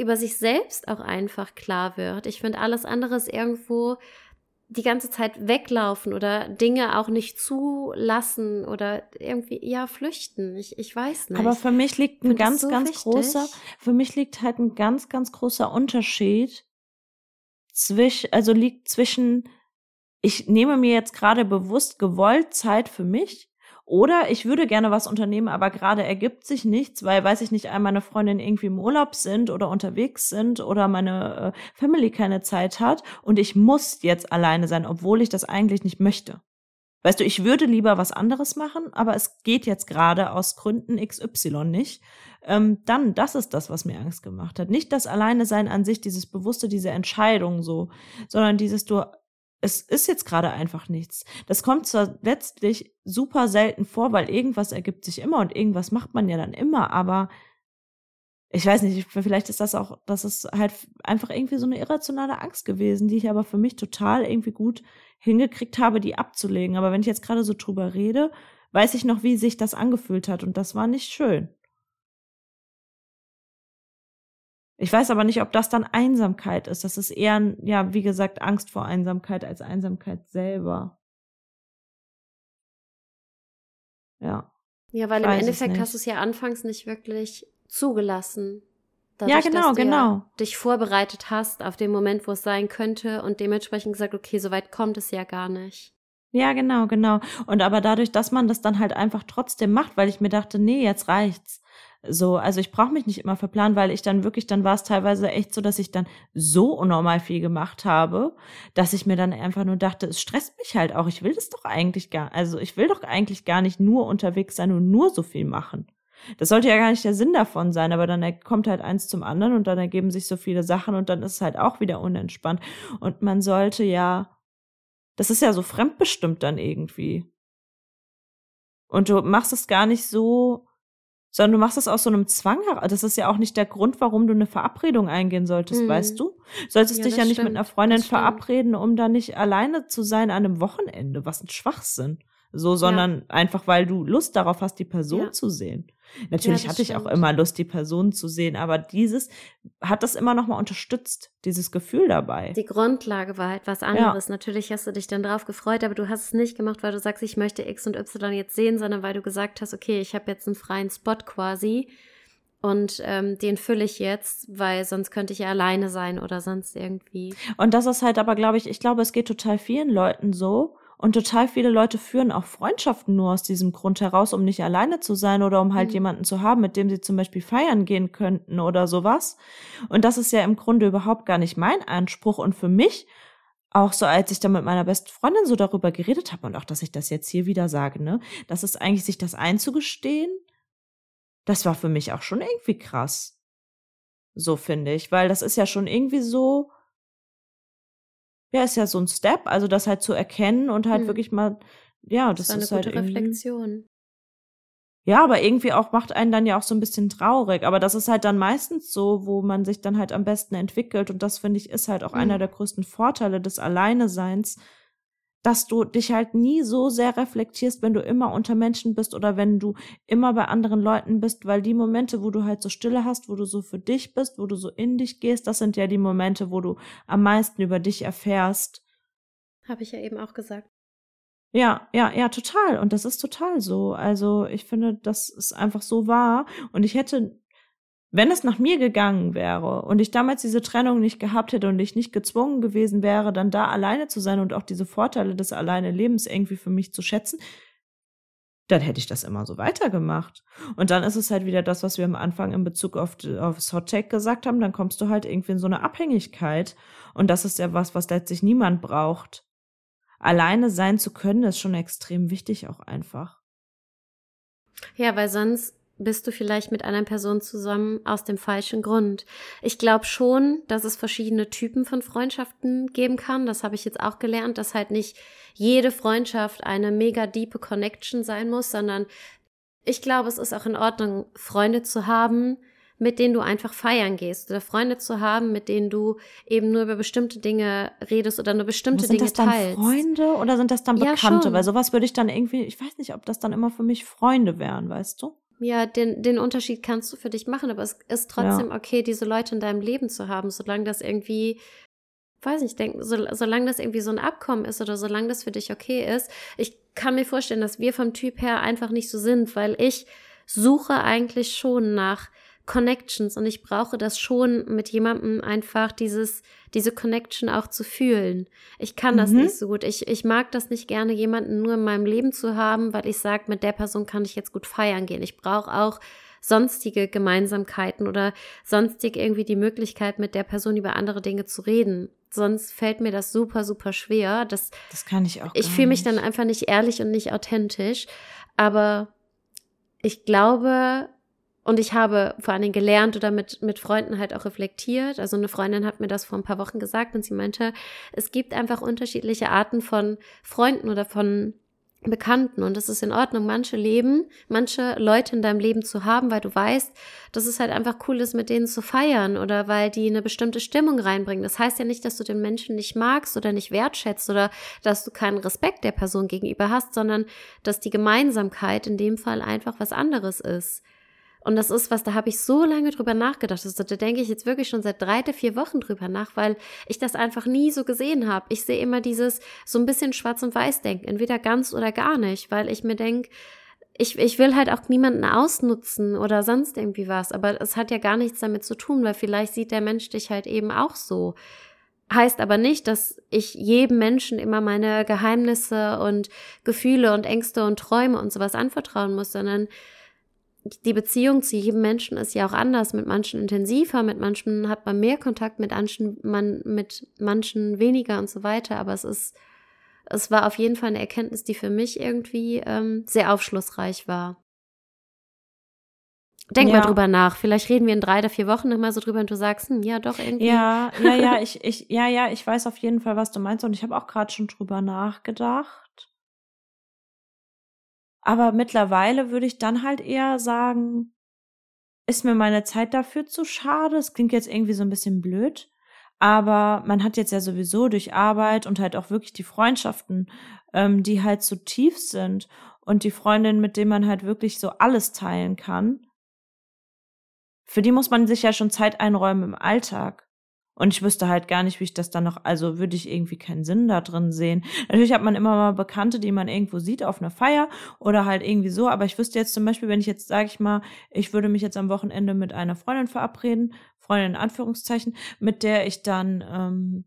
über sich selbst auch einfach klar wird. Ich finde, alles andere ist irgendwo die ganze Zeit weglaufen oder Dinge auch nicht zulassen oder irgendwie, ja, flüchten. Ich, ich weiß nicht. Aber für mich liegt ein ganz, so ganz wichtig. großer, für mich liegt halt ein ganz, ganz großer Unterschied zwischen, also liegt zwischen, ich nehme mir jetzt gerade bewusst gewollt Zeit für mich oder ich würde gerne was unternehmen, aber gerade ergibt sich nichts, weil, weiß ich nicht, all meine Freundinnen irgendwie im Urlaub sind oder unterwegs sind oder meine äh, Family keine Zeit hat und ich muss jetzt alleine sein, obwohl ich das eigentlich nicht möchte. Weißt du, ich würde lieber was anderes machen, aber es geht jetzt gerade aus Gründen XY nicht. Ähm, dann, das ist das, was mir Angst gemacht hat. Nicht das Alleine sein an sich, dieses Bewusste, diese Entscheidung so, sondern dieses, du es ist jetzt gerade einfach nichts. Das kommt zwar letztlich super selten vor, weil irgendwas ergibt sich immer und irgendwas macht man ja dann immer, aber ich weiß nicht, vielleicht ist das auch, das ist halt einfach irgendwie so eine irrationale Angst gewesen, die ich aber für mich total irgendwie gut hingekriegt habe, die abzulegen. Aber wenn ich jetzt gerade so drüber rede, weiß ich noch, wie sich das angefühlt hat und das war nicht schön. Ich weiß aber nicht, ob das dann Einsamkeit ist. Das ist eher, ja, wie gesagt, Angst vor Einsamkeit als Einsamkeit selber. Ja. Ja, weil im Endeffekt hast du es ja anfangs nicht wirklich zugelassen. Dadurch, ja, genau, dass du genau. Ja dich vorbereitet hast auf den Moment, wo es sein könnte und dementsprechend gesagt, okay, so weit kommt es ja gar nicht. Ja, genau, genau. Und aber dadurch, dass man das dann halt einfach trotzdem macht, weil ich mir dachte, nee, jetzt reicht's. So, also ich brauche mich nicht immer verplanen, weil ich dann wirklich, dann war es teilweise echt so, dass ich dann so unnormal viel gemacht habe, dass ich mir dann einfach nur dachte, es stresst mich halt auch. Ich will das doch eigentlich gar, also ich will doch eigentlich gar nicht nur unterwegs sein und nur so viel machen. Das sollte ja gar nicht der Sinn davon sein, aber dann kommt halt eins zum anderen und dann ergeben sich so viele Sachen und dann ist es halt auch wieder unentspannt. Und man sollte ja, das ist ja so fremdbestimmt dann irgendwie. Und du machst es gar nicht so, sondern du machst es aus so einem Zwang heraus. Das ist ja auch nicht der Grund, warum du eine Verabredung eingehen solltest, mhm. weißt du? Solltest ja, dich ja nicht stimmt. mit einer Freundin verabreden, um da nicht alleine zu sein an einem Wochenende. Was ein Schwachsinn. So, sondern ja. einfach, weil du Lust darauf hast, die Person ja. zu sehen. Natürlich ja, hatte ich auch immer Lust, die Person zu sehen, aber dieses hat das immer noch mal unterstützt, dieses Gefühl dabei. Die Grundlage war halt was anderes. Natürlich hast du dich dann drauf gefreut, aber du hast es nicht gemacht, weil du sagst, ich möchte X und Y jetzt sehen, sondern weil du gesagt hast, okay, ich habe jetzt einen freien Spot quasi und ähm, den fülle ich jetzt, weil sonst könnte ich ja alleine sein oder sonst irgendwie. Und das ist halt aber, glaube ich, ich glaube, es geht total vielen Leuten so und total viele Leute führen auch Freundschaften nur aus diesem Grund heraus, um nicht alleine zu sein oder um halt mhm. jemanden zu haben, mit dem sie zum Beispiel feiern gehen könnten oder sowas. Und das ist ja im Grunde überhaupt gar nicht mein Anspruch. Und für mich, auch so als ich da mit meiner besten Freundin so darüber geredet habe und auch, dass ich das jetzt hier wieder sage, ne, das ist eigentlich sich das einzugestehen, das war für mich auch schon irgendwie krass. So finde ich, weil das ist ja schon irgendwie so, ja, ist ja so ein Step, also das halt zu erkennen und halt hm. wirklich mal, ja, das, das ist eine gute halt Reflexion. Ja, aber irgendwie auch macht einen dann ja auch so ein bisschen traurig. Aber das ist halt dann meistens so, wo man sich dann halt am besten entwickelt. Und das finde ich ist halt auch mhm. einer der größten Vorteile des Alleineseins, dass du dich halt nie so sehr reflektierst, wenn du immer unter Menschen bist oder wenn du immer bei anderen Leuten bist, weil die Momente, wo du halt so Stille hast, wo du so für dich bist, wo du so in dich gehst, das sind ja die Momente, wo du am meisten über dich erfährst. Habe ich ja eben auch gesagt. Ja, ja, ja, total. Und das ist total so. Also ich finde, das ist einfach so wahr. Und ich hätte wenn es nach mir gegangen wäre und ich damals diese Trennung nicht gehabt hätte und ich nicht gezwungen gewesen wäre, dann da alleine zu sein und auch diese Vorteile des alleine Lebens irgendwie für mich zu schätzen, dann hätte ich das immer so weitergemacht. Und dann ist es halt wieder das, was wir am Anfang in Bezug auf, auf Hot Take gesagt haben, dann kommst du halt irgendwie in so eine Abhängigkeit. Und das ist ja was, was letztlich niemand braucht. Alleine sein zu können, ist schon extrem wichtig auch einfach. Ja, weil sonst bist du vielleicht mit einer Person zusammen aus dem falschen Grund. Ich glaube schon, dass es verschiedene Typen von Freundschaften geben kann. Das habe ich jetzt auch gelernt, dass halt nicht jede Freundschaft eine mega diepe Connection sein muss, sondern ich glaube, es ist auch in Ordnung, Freunde zu haben, mit denen du einfach feiern gehst oder Freunde zu haben, mit denen du eben nur über bestimmte Dinge redest oder nur bestimmte Dinge teilst. Sind das dann Freunde oder sind das dann Bekannte? Ja, Weil sowas würde ich dann irgendwie, ich weiß nicht, ob das dann immer für mich Freunde wären, weißt du? Ja, den, den Unterschied kannst du für dich machen, aber es ist trotzdem ja. okay, diese Leute in deinem Leben zu haben, solange das irgendwie, weiß nicht, denk, so, solange das irgendwie so ein Abkommen ist oder solange das für dich okay ist. Ich kann mir vorstellen, dass wir vom Typ her einfach nicht so sind, weil ich suche eigentlich schon nach Connections und ich brauche das schon mit jemandem einfach dieses, diese Connection auch zu fühlen. Ich kann das mhm. nicht so gut. Ich, ich mag das nicht gerne, jemanden nur in meinem Leben zu haben, weil ich sage, mit der Person kann ich jetzt gut feiern gehen. Ich brauche auch sonstige Gemeinsamkeiten oder sonstig irgendwie die Möglichkeit, mit der Person über andere Dinge zu reden. Sonst fällt mir das super, super schwer. Das, das kann ich auch. Ich fühle mich dann einfach nicht ehrlich und nicht authentisch. Aber ich glaube, und ich habe vor allen Dingen gelernt oder mit, mit Freunden halt auch reflektiert. Also eine Freundin hat mir das vor ein paar Wochen gesagt und sie meinte, es gibt einfach unterschiedliche Arten von Freunden oder von Bekannten und es ist in Ordnung, manche Leben, manche Leute in deinem Leben zu haben, weil du weißt, dass es halt einfach cool ist, mit denen zu feiern oder weil die eine bestimmte Stimmung reinbringen. Das heißt ja nicht, dass du den Menschen nicht magst oder nicht wertschätzt oder dass du keinen Respekt der Person gegenüber hast, sondern dass die Gemeinsamkeit in dem Fall einfach was anderes ist. Und das ist was, da habe ich so lange drüber nachgedacht. Also, da denke ich jetzt wirklich schon seit drei, vier Wochen drüber nach, weil ich das einfach nie so gesehen habe. Ich sehe immer dieses so ein bisschen schwarz und weiß denken, entweder ganz oder gar nicht, weil ich mir denke, ich, ich will halt auch niemanden ausnutzen oder sonst irgendwie was. Aber es hat ja gar nichts damit zu tun, weil vielleicht sieht der Mensch dich halt eben auch so. Heißt aber nicht, dass ich jedem Menschen immer meine Geheimnisse und Gefühle und Ängste und Träume und sowas anvertrauen muss, sondern die Beziehung zu jedem Menschen ist ja auch anders, mit manchen intensiver, mit manchen hat man mehr Kontakt, mit manchen, man, mit manchen weniger und so weiter. Aber es ist, es war auf jeden Fall eine Erkenntnis, die für mich irgendwie ähm, sehr aufschlussreich war. Denk ja. mal drüber nach. Vielleicht reden wir in drei oder vier Wochen nochmal so drüber und du sagst, hm, ja, doch irgendwie. Ja, ja, ja, ich, ich, ja, ja, ich weiß auf jeden Fall, was du meinst und ich habe auch gerade schon drüber nachgedacht. Aber mittlerweile würde ich dann halt eher sagen, ist mir meine Zeit dafür zu schade. Es klingt jetzt irgendwie so ein bisschen blöd. Aber man hat jetzt ja sowieso durch Arbeit und halt auch wirklich die Freundschaften, ähm, die halt so tief sind und die Freundin, mit denen man halt wirklich so alles teilen kann. Für die muss man sich ja schon Zeit einräumen im Alltag. Und ich wüsste halt gar nicht, wie ich das dann noch, also würde ich irgendwie keinen Sinn da drin sehen. Natürlich hat man immer mal Bekannte, die man irgendwo sieht auf einer Feier oder halt irgendwie so, aber ich wüsste jetzt zum Beispiel, wenn ich jetzt, sage ich mal, ich würde mich jetzt am Wochenende mit einer Freundin verabreden, Freundin in Anführungszeichen, mit der ich dann ähm,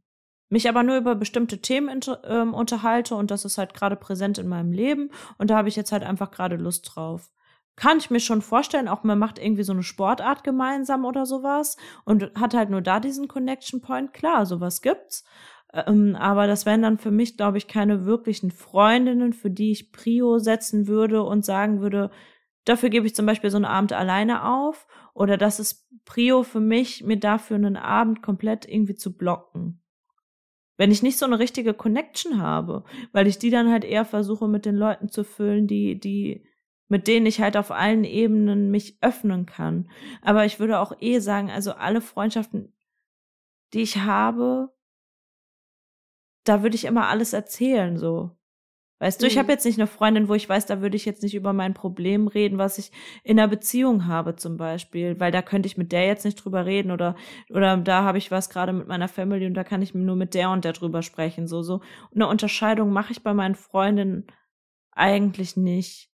mich aber nur über bestimmte Themen ähm, unterhalte und das ist halt gerade präsent in meinem Leben und da habe ich jetzt halt einfach gerade Lust drauf kann ich mir schon vorstellen, auch man macht irgendwie so eine Sportart gemeinsam oder sowas und hat halt nur da diesen Connection Point. Klar, sowas gibt's. Ähm, aber das wären dann für mich, glaube ich, keine wirklichen Freundinnen, für die ich Prio setzen würde und sagen würde, dafür gebe ich zum Beispiel so einen Abend alleine auf. Oder das ist Prio für mich, mir dafür einen Abend komplett irgendwie zu blocken. Wenn ich nicht so eine richtige Connection habe, weil ich die dann halt eher versuche mit den Leuten zu füllen, die, die mit denen ich halt auf allen Ebenen mich öffnen kann. Aber ich würde auch eh sagen, also alle Freundschaften, die ich habe, da würde ich immer alles erzählen, so. Weißt du, ich habe mhm. jetzt nicht eine Freundin, wo ich weiß, da würde ich jetzt nicht über mein Problem reden, was ich in einer Beziehung habe zum Beispiel, weil da könnte ich mit der jetzt nicht drüber reden oder oder da habe ich was gerade mit meiner Family und da kann ich nur mit der und der drüber sprechen, so so. Und eine Unterscheidung mache ich bei meinen Freundinnen eigentlich nicht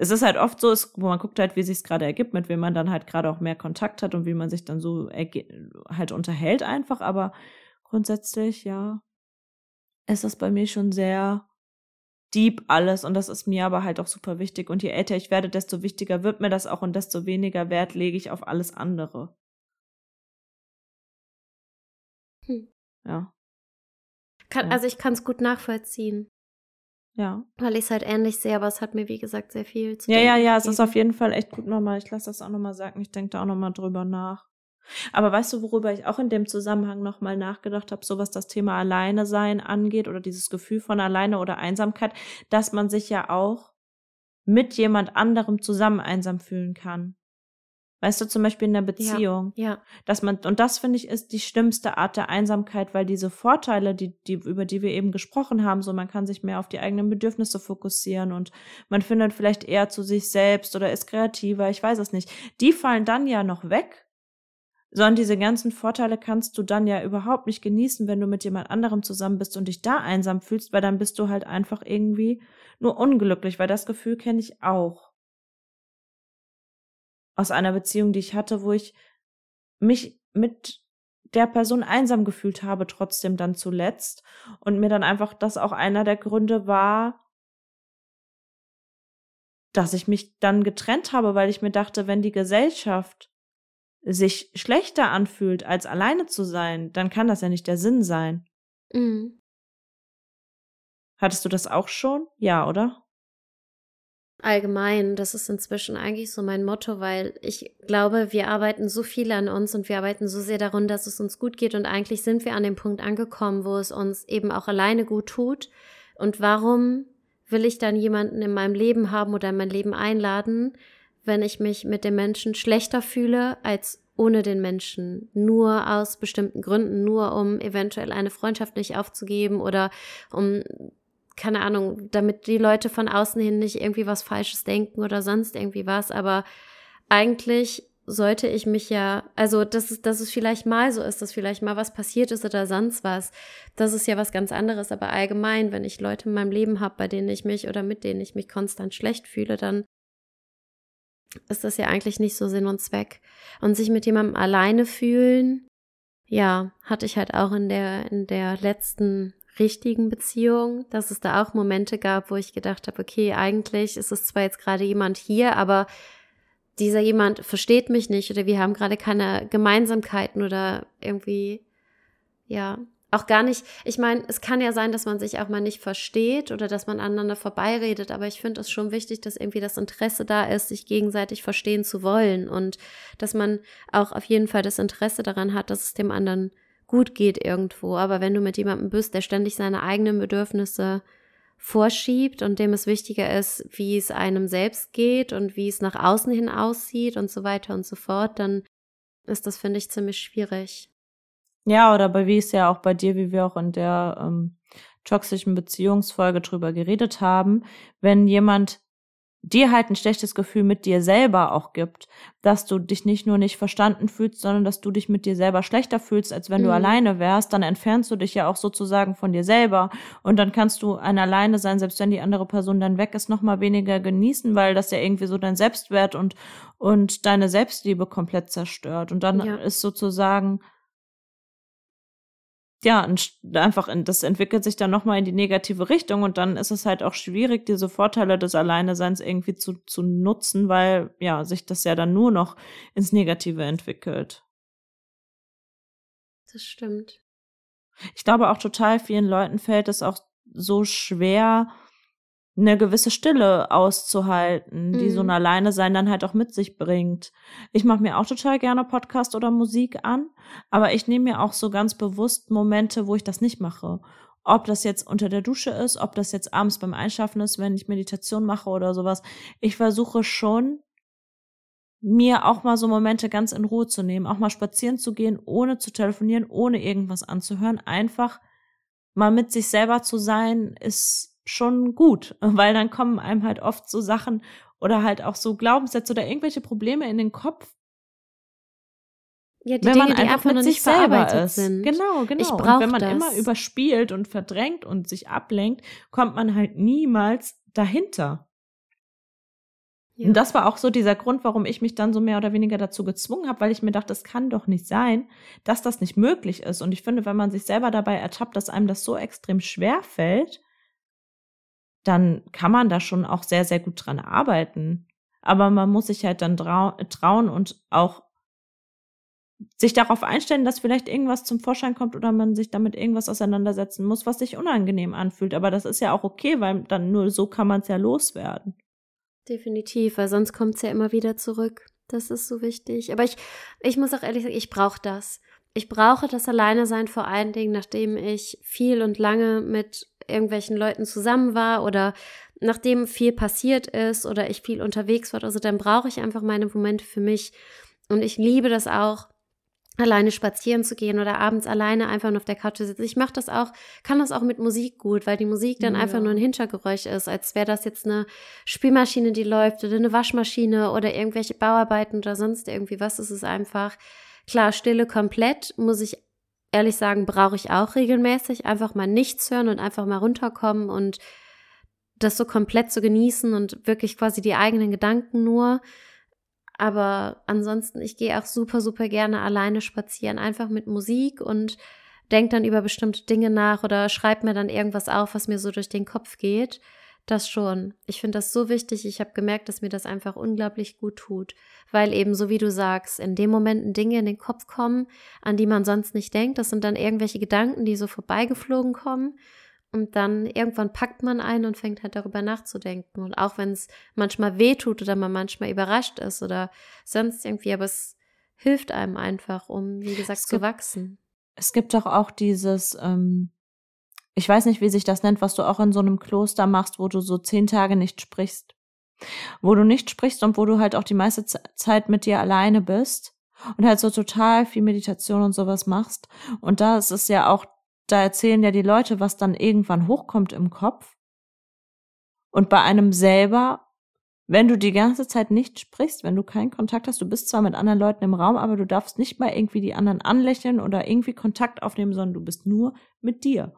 es ist halt oft so, wo man guckt halt, wie sich es gerade ergibt, mit wem man dann halt gerade auch mehr Kontakt hat und wie man sich dann so halt unterhält einfach. Aber grundsätzlich, ja, ist das bei mir schon sehr deep alles und das ist mir aber halt auch super wichtig. Und je älter ich werde, desto wichtiger wird mir das auch und desto weniger Wert lege ich auf alles andere. Hm. Ja. Kann, also ich kann es gut nachvollziehen. Ja. Weil ich es halt ähnlich sehe, aber es hat mir, wie gesagt, sehr viel zu Ja, ja, ja, es ist auf jeden Fall echt gut nochmal. Ich lasse das auch nochmal sagen. Ich denke da auch nochmal drüber nach. Aber weißt du, worüber ich auch in dem Zusammenhang nochmal nachgedacht habe, so was das Thema Alleine sein angeht oder dieses Gefühl von Alleine oder Einsamkeit, dass man sich ja auch mit jemand anderem zusammen einsam fühlen kann. Weißt du, zum Beispiel in der Beziehung. Ja. ja. Dass man, und das finde ich ist die schlimmste Art der Einsamkeit, weil diese Vorteile, die, die, über die wir eben gesprochen haben, so man kann sich mehr auf die eigenen Bedürfnisse fokussieren und man findet vielleicht eher zu sich selbst oder ist kreativer, ich weiß es nicht. Die fallen dann ja noch weg. Sondern diese ganzen Vorteile kannst du dann ja überhaupt nicht genießen, wenn du mit jemand anderem zusammen bist und dich da einsam fühlst, weil dann bist du halt einfach irgendwie nur unglücklich, weil das Gefühl kenne ich auch aus einer Beziehung, die ich hatte, wo ich mich mit der Person einsam gefühlt habe, trotzdem dann zuletzt. Und mir dann einfach das auch einer der Gründe war, dass ich mich dann getrennt habe, weil ich mir dachte, wenn die Gesellschaft sich schlechter anfühlt, als alleine zu sein, dann kann das ja nicht der Sinn sein. Mhm. Hattest du das auch schon? Ja, oder? Allgemein, das ist inzwischen eigentlich so mein Motto, weil ich glaube, wir arbeiten so viel an uns und wir arbeiten so sehr darum, dass es uns gut geht und eigentlich sind wir an dem Punkt angekommen, wo es uns eben auch alleine gut tut. Und warum will ich dann jemanden in meinem Leben haben oder in mein Leben einladen, wenn ich mich mit dem Menschen schlechter fühle als ohne den Menschen, nur aus bestimmten Gründen, nur um eventuell eine Freundschaft nicht aufzugeben oder um keine Ahnung, damit die Leute von außen hin nicht irgendwie was Falsches denken oder sonst irgendwie was. Aber eigentlich sollte ich mich ja, also dass es, dass es vielleicht mal so ist, dass vielleicht mal was passiert ist oder sonst was, das ist ja was ganz anderes. Aber allgemein, wenn ich Leute in meinem Leben habe, bei denen ich mich oder mit denen ich mich konstant schlecht fühle, dann ist das ja eigentlich nicht so Sinn und Zweck. Und sich mit jemandem alleine fühlen, ja, hatte ich halt auch in der, in der letzten richtigen Beziehung, dass es da auch Momente gab, wo ich gedacht habe, okay, eigentlich ist es zwar jetzt gerade jemand hier, aber dieser jemand versteht mich nicht oder wir haben gerade keine Gemeinsamkeiten oder irgendwie, ja, auch gar nicht. Ich meine, es kann ja sein, dass man sich auch mal nicht versteht oder dass man aneinander vorbeiredet, aber ich finde es schon wichtig, dass irgendwie das Interesse da ist, sich gegenseitig verstehen zu wollen und dass man auch auf jeden Fall das Interesse daran hat, dass es dem anderen gut geht irgendwo. Aber wenn du mit jemandem bist, der ständig seine eigenen Bedürfnisse vorschiebt und dem es wichtiger ist, wie es einem selbst geht und wie es nach außen hin aussieht und so weiter und so fort, dann ist das, finde ich, ziemlich schwierig. Ja, oder bei wie es ja auch bei dir, wie wir auch in der ähm, toxischen Beziehungsfolge drüber geredet haben, wenn jemand dir halt ein schlechtes Gefühl mit dir selber auch gibt, dass du dich nicht nur nicht verstanden fühlst, sondern dass du dich mit dir selber schlechter fühlst, als wenn mhm. du alleine wärst, dann entfernst du dich ja auch sozusagen von dir selber und dann kannst du ein alleine sein, selbst wenn die andere Person dann weg ist, noch mal weniger genießen, weil das ja irgendwie so dein Selbstwert und und deine Selbstliebe komplett zerstört und dann ja. ist sozusagen ja, einfach, in, das entwickelt sich dann nochmal in die negative Richtung und dann ist es halt auch schwierig, diese Vorteile des Alleineseins irgendwie zu, zu nutzen, weil, ja, sich das ja dann nur noch ins Negative entwickelt. Das stimmt. Ich glaube auch total vielen Leuten fällt es auch so schwer, eine gewisse Stille auszuhalten, die so ein mhm. Alleine sein dann halt auch mit sich bringt. Ich mache mir auch total gerne Podcast oder Musik an, aber ich nehme mir auch so ganz bewusst Momente, wo ich das nicht mache. Ob das jetzt unter der Dusche ist, ob das jetzt abends beim Einschlafen ist, wenn ich Meditation mache oder sowas. Ich versuche schon, mir auch mal so Momente ganz in Ruhe zu nehmen, auch mal spazieren zu gehen, ohne zu telefonieren, ohne irgendwas anzuhören. Einfach mal mit sich selber zu sein, ist schon gut, weil dann kommen einem halt oft so Sachen oder halt auch so Glaubenssätze oder irgendwelche Probleme in den Kopf. Ja, die wenn Dinge, man einfach, die einfach mit sich selber ist. Sind. Genau, genau. Und wenn man das. immer überspielt und verdrängt und sich ablenkt, kommt man halt niemals dahinter. Ja. Und das war auch so dieser Grund, warum ich mich dann so mehr oder weniger dazu gezwungen habe, weil ich mir dachte, es kann doch nicht sein, dass das nicht möglich ist. Und ich finde, wenn man sich selber dabei ertappt, dass einem das so extrem schwer fällt, dann kann man da schon auch sehr, sehr gut dran arbeiten. Aber man muss sich halt dann trauen und auch sich darauf einstellen, dass vielleicht irgendwas zum Vorschein kommt oder man sich damit irgendwas auseinandersetzen muss, was sich unangenehm anfühlt. Aber das ist ja auch okay, weil dann nur so kann man es ja loswerden. Definitiv, weil sonst kommt es ja immer wieder zurück. Das ist so wichtig. Aber ich, ich muss auch ehrlich sagen, ich brauche das. Ich brauche das Alleine sein vor allen Dingen, nachdem ich viel und lange mit irgendwelchen Leuten zusammen war oder nachdem viel passiert ist oder ich viel unterwegs war. Also dann brauche ich einfach meine Momente für mich. Und ich liebe das auch, alleine spazieren zu gehen oder abends alleine einfach nur auf der Couch zu sitzen. Ich mache das auch, kann das auch mit Musik gut, weil die Musik dann ja. einfach nur ein Hintergeräusch ist, als wäre das jetzt eine Spülmaschine, die läuft oder eine Waschmaschine oder irgendwelche Bauarbeiten oder sonst irgendwie was. Es ist einfach klar, Stille komplett muss ich ehrlich sagen, brauche ich auch regelmäßig. Einfach mal nichts hören und einfach mal runterkommen und das so komplett zu genießen und wirklich quasi die eigenen Gedanken nur. Aber ansonsten, ich gehe auch super, super gerne alleine spazieren, einfach mit Musik und denke dann über bestimmte Dinge nach oder schreibe mir dann irgendwas auf, was mir so durch den Kopf geht. Das schon. Ich finde das so wichtig. Ich habe gemerkt, dass mir das einfach unglaublich gut tut, weil eben so wie du sagst, in dem Momenten Dinge in den Kopf kommen, an die man sonst nicht denkt. Das sind dann irgendwelche Gedanken, die so vorbeigeflogen kommen. Und dann irgendwann packt man ein und fängt halt darüber nachzudenken. Und auch wenn es manchmal weh tut oder man manchmal überrascht ist oder sonst irgendwie, aber es hilft einem einfach, um, wie gesagt, zu wachsen. Es gibt doch auch dieses, ähm, ich weiß nicht, wie sich das nennt, was du auch in so einem Kloster machst, wo du so zehn Tage nicht sprichst. Wo du nicht sprichst und wo du halt auch die meiste Zeit mit dir alleine bist und halt so total viel Meditation und sowas machst. Und da ist es ja auch, da erzählen ja die Leute, was dann irgendwann hochkommt im Kopf. Und bei einem selber, wenn du die ganze Zeit nicht sprichst, wenn du keinen Kontakt hast, du bist zwar mit anderen Leuten im Raum, aber du darfst nicht mal irgendwie die anderen anlächeln oder irgendwie Kontakt aufnehmen, sondern du bist nur mit dir.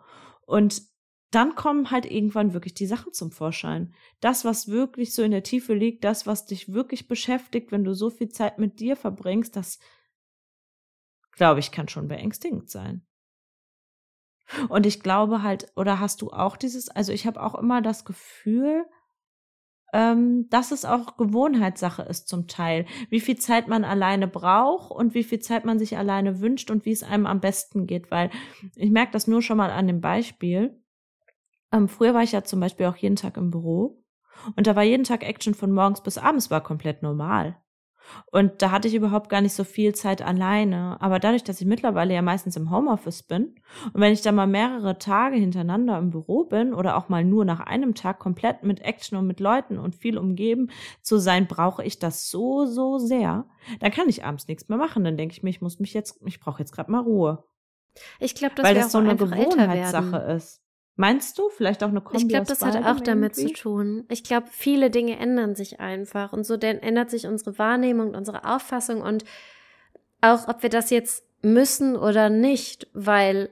Und dann kommen halt irgendwann wirklich die Sachen zum Vorschein. Das, was wirklich so in der Tiefe liegt, das, was dich wirklich beschäftigt, wenn du so viel Zeit mit dir verbringst, das, glaube ich, kann schon beängstigend sein. Und ich glaube halt, oder hast du auch dieses, also ich habe auch immer das Gefühl, ähm, dass es auch Gewohnheitssache ist zum Teil, wie viel Zeit man alleine braucht und wie viel Zeit man sich alleine wünscht und wie es einem am besten geht, weil ich merke das nur schon mal an dem Beispiel. Ähm, früher war ich ja zum Beispiel auch jeden Tag im Büro und da war jeden Tag Action von morgens bis abends war komplett normal. Und da hatte ich überhaupt gar nicht so viel Zeit alleine. Aber dadurch, dass ich mittlerweile ja meistens im Homeoffice bin und wenn ich da mal mehrere Tage hintereinander im Büro bin oder auch mal nur nach einem Tag komplett mit Action und mit Leuten und viel umgeben zu sein, brauche ich das so, so sehr. Dann kann ich abends nichts mehr machen. Dann denke ich mir, ich muss mich jetzt, ich brauche jetzt gerade mal Ruhe. Ich glaube, das weil das so eine Gewohnheitssache ist. Meinst du? Vielleicht auch eine Kombi Ich glaube, das hat auch damit irgendwie? zu tun. Ich glaube, viele Dinge ändern sich einfach und so ändert sich unsere Wahrnehmung, unsere Auffassung und auch, ob wir das jetzt müssen oder nicht, weil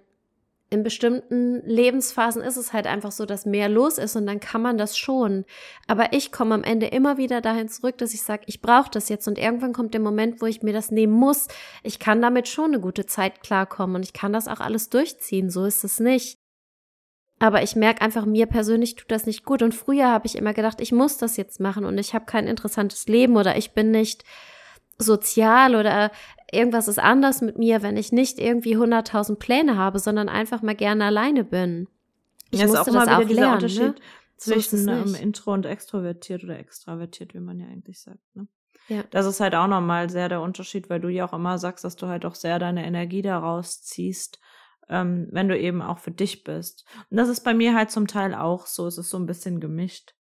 in bestimmten Lebensphasen ist es halt einfach so, dass mehr los ist und dann kann man das schon. Aber ich komme am Ende immer wieder dahin zurück, dass ich sage, ich brauche das jetzt und irgendwann kommt der Moment, wo ich mir das nehmen muss. Ich kann damit schon eine gute Zeit klarkommen und ich kann das auch alles durchziehen. So ist es nicht. Aber ich merke einfach, mir persönlich tut das nicht gut. Und früher habe ich immer gedacht, ich muss das jetzt machen und ich habe kein interessantes Leben oder ich bin nicht sozial oder irgendwas ist anders mit mir, wenn ich nicht irgendwie 100.000 Pläne habe, sondern einfach mal gerne alleine bin. Ich ja, musste ist auch das auch lernen. Ne? Unterschied ne? zwischen so ähm, Intro und extrovertiert oder extravertiert, wie man ja eigentlich sagt. Ne? Ja. Das ist halt auch nochmal sehr der Unterschied, weil du ja auch immer sagst, dass du halt auch sehr deine Energie daraus ziehst ähm, wenn du eben auch für dich bist. Und das ist bei mir halt zum Teil auch so. Es ist so ein bisschen gemischt.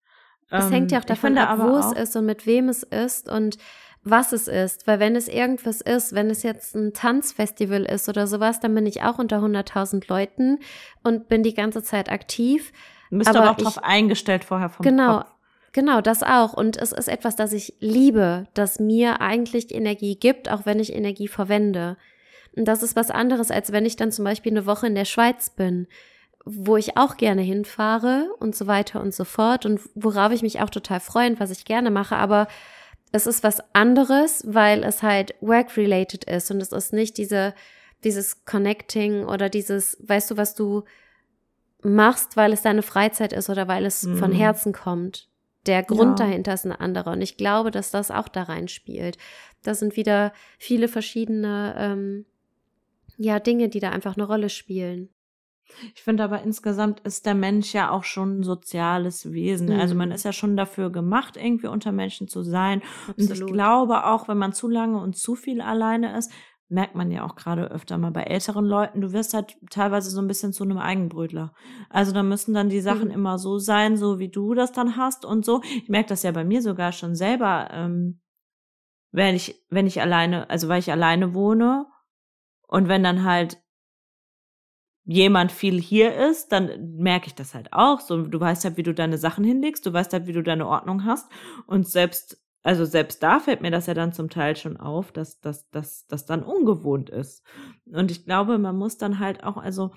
Es ähm, hängt ja auch davon ab, wo es ist und mit wem es ist und was es ist. Weil wenn es irgendwas ist, wenn es jetzt ein Tanzfestival ist oder sowas, dann bin ich auch unter 100.000 Leuten und bin die ganze Zeit aktiv. Du bist aber, aber auch darauf eingestellt vorher vom Genau, Kopf. Genau, das auch. Und es ist etwas, das ich liebe, das mir eigentlich Energie gibt, auch wenn ich Energie verwende. Und das ist was anderes, als wenn ich dann zum Beispiel eine Woche in der Schweiz bin, wo ich auch gerne hinfahre und so weiter und so fort und worauf ich mich auch total freue und was ich gerne mache. Aber es ist was anderes, weil es halt work-related ist und es ist nicht diese, dieses Connecting oder dieses, weißt du, was du machst, weil es deine Freizeit ist oder weil es mhm. von Herzen kommt. Der Grund ja. dahinter ist ein anderer. Und ich glaube, dass das auch da reinspielt. Da sind wieder viele verschiedene ähm, ja, Dinge, die da einfach eine Rolle spielen. Ich finde aber insgesamt ist der Mensch ja auch schon ein soziales Wesen. Mhm. Also man mhm. ist ja schon dafür gemacht, irgendwie unter Menschen zu sein. Absolut. Und ich glaube auch, wenn man zu lange und zu viel alleine ist, merkt man ja auch gerade öfter mal bei älteren Leuten, du wirst halt teilweise so ein bisschen zu einem Eigenbrötler. Also da müssen dann die Sachen mhm. immer so sein, so wie du das dann hast und so. Ich merke das ja bei mir sogar schon selber, ähm, wenn ich, wenn ich alleine, also weil ich alleine wohne und wenn dann halt jemand viel hier ist, dann merke ich das halt auch. So, du weißt halt, wie du deine Sachen hinlegst, du weißt halt, wie du deine Ordnung hast. Und selbst, also selbst da fällt mir das ja dann zum Teil schon auf, dass das dass, dass dann ungewohnt ist. Und ich glaube, man muss dann halt auch, also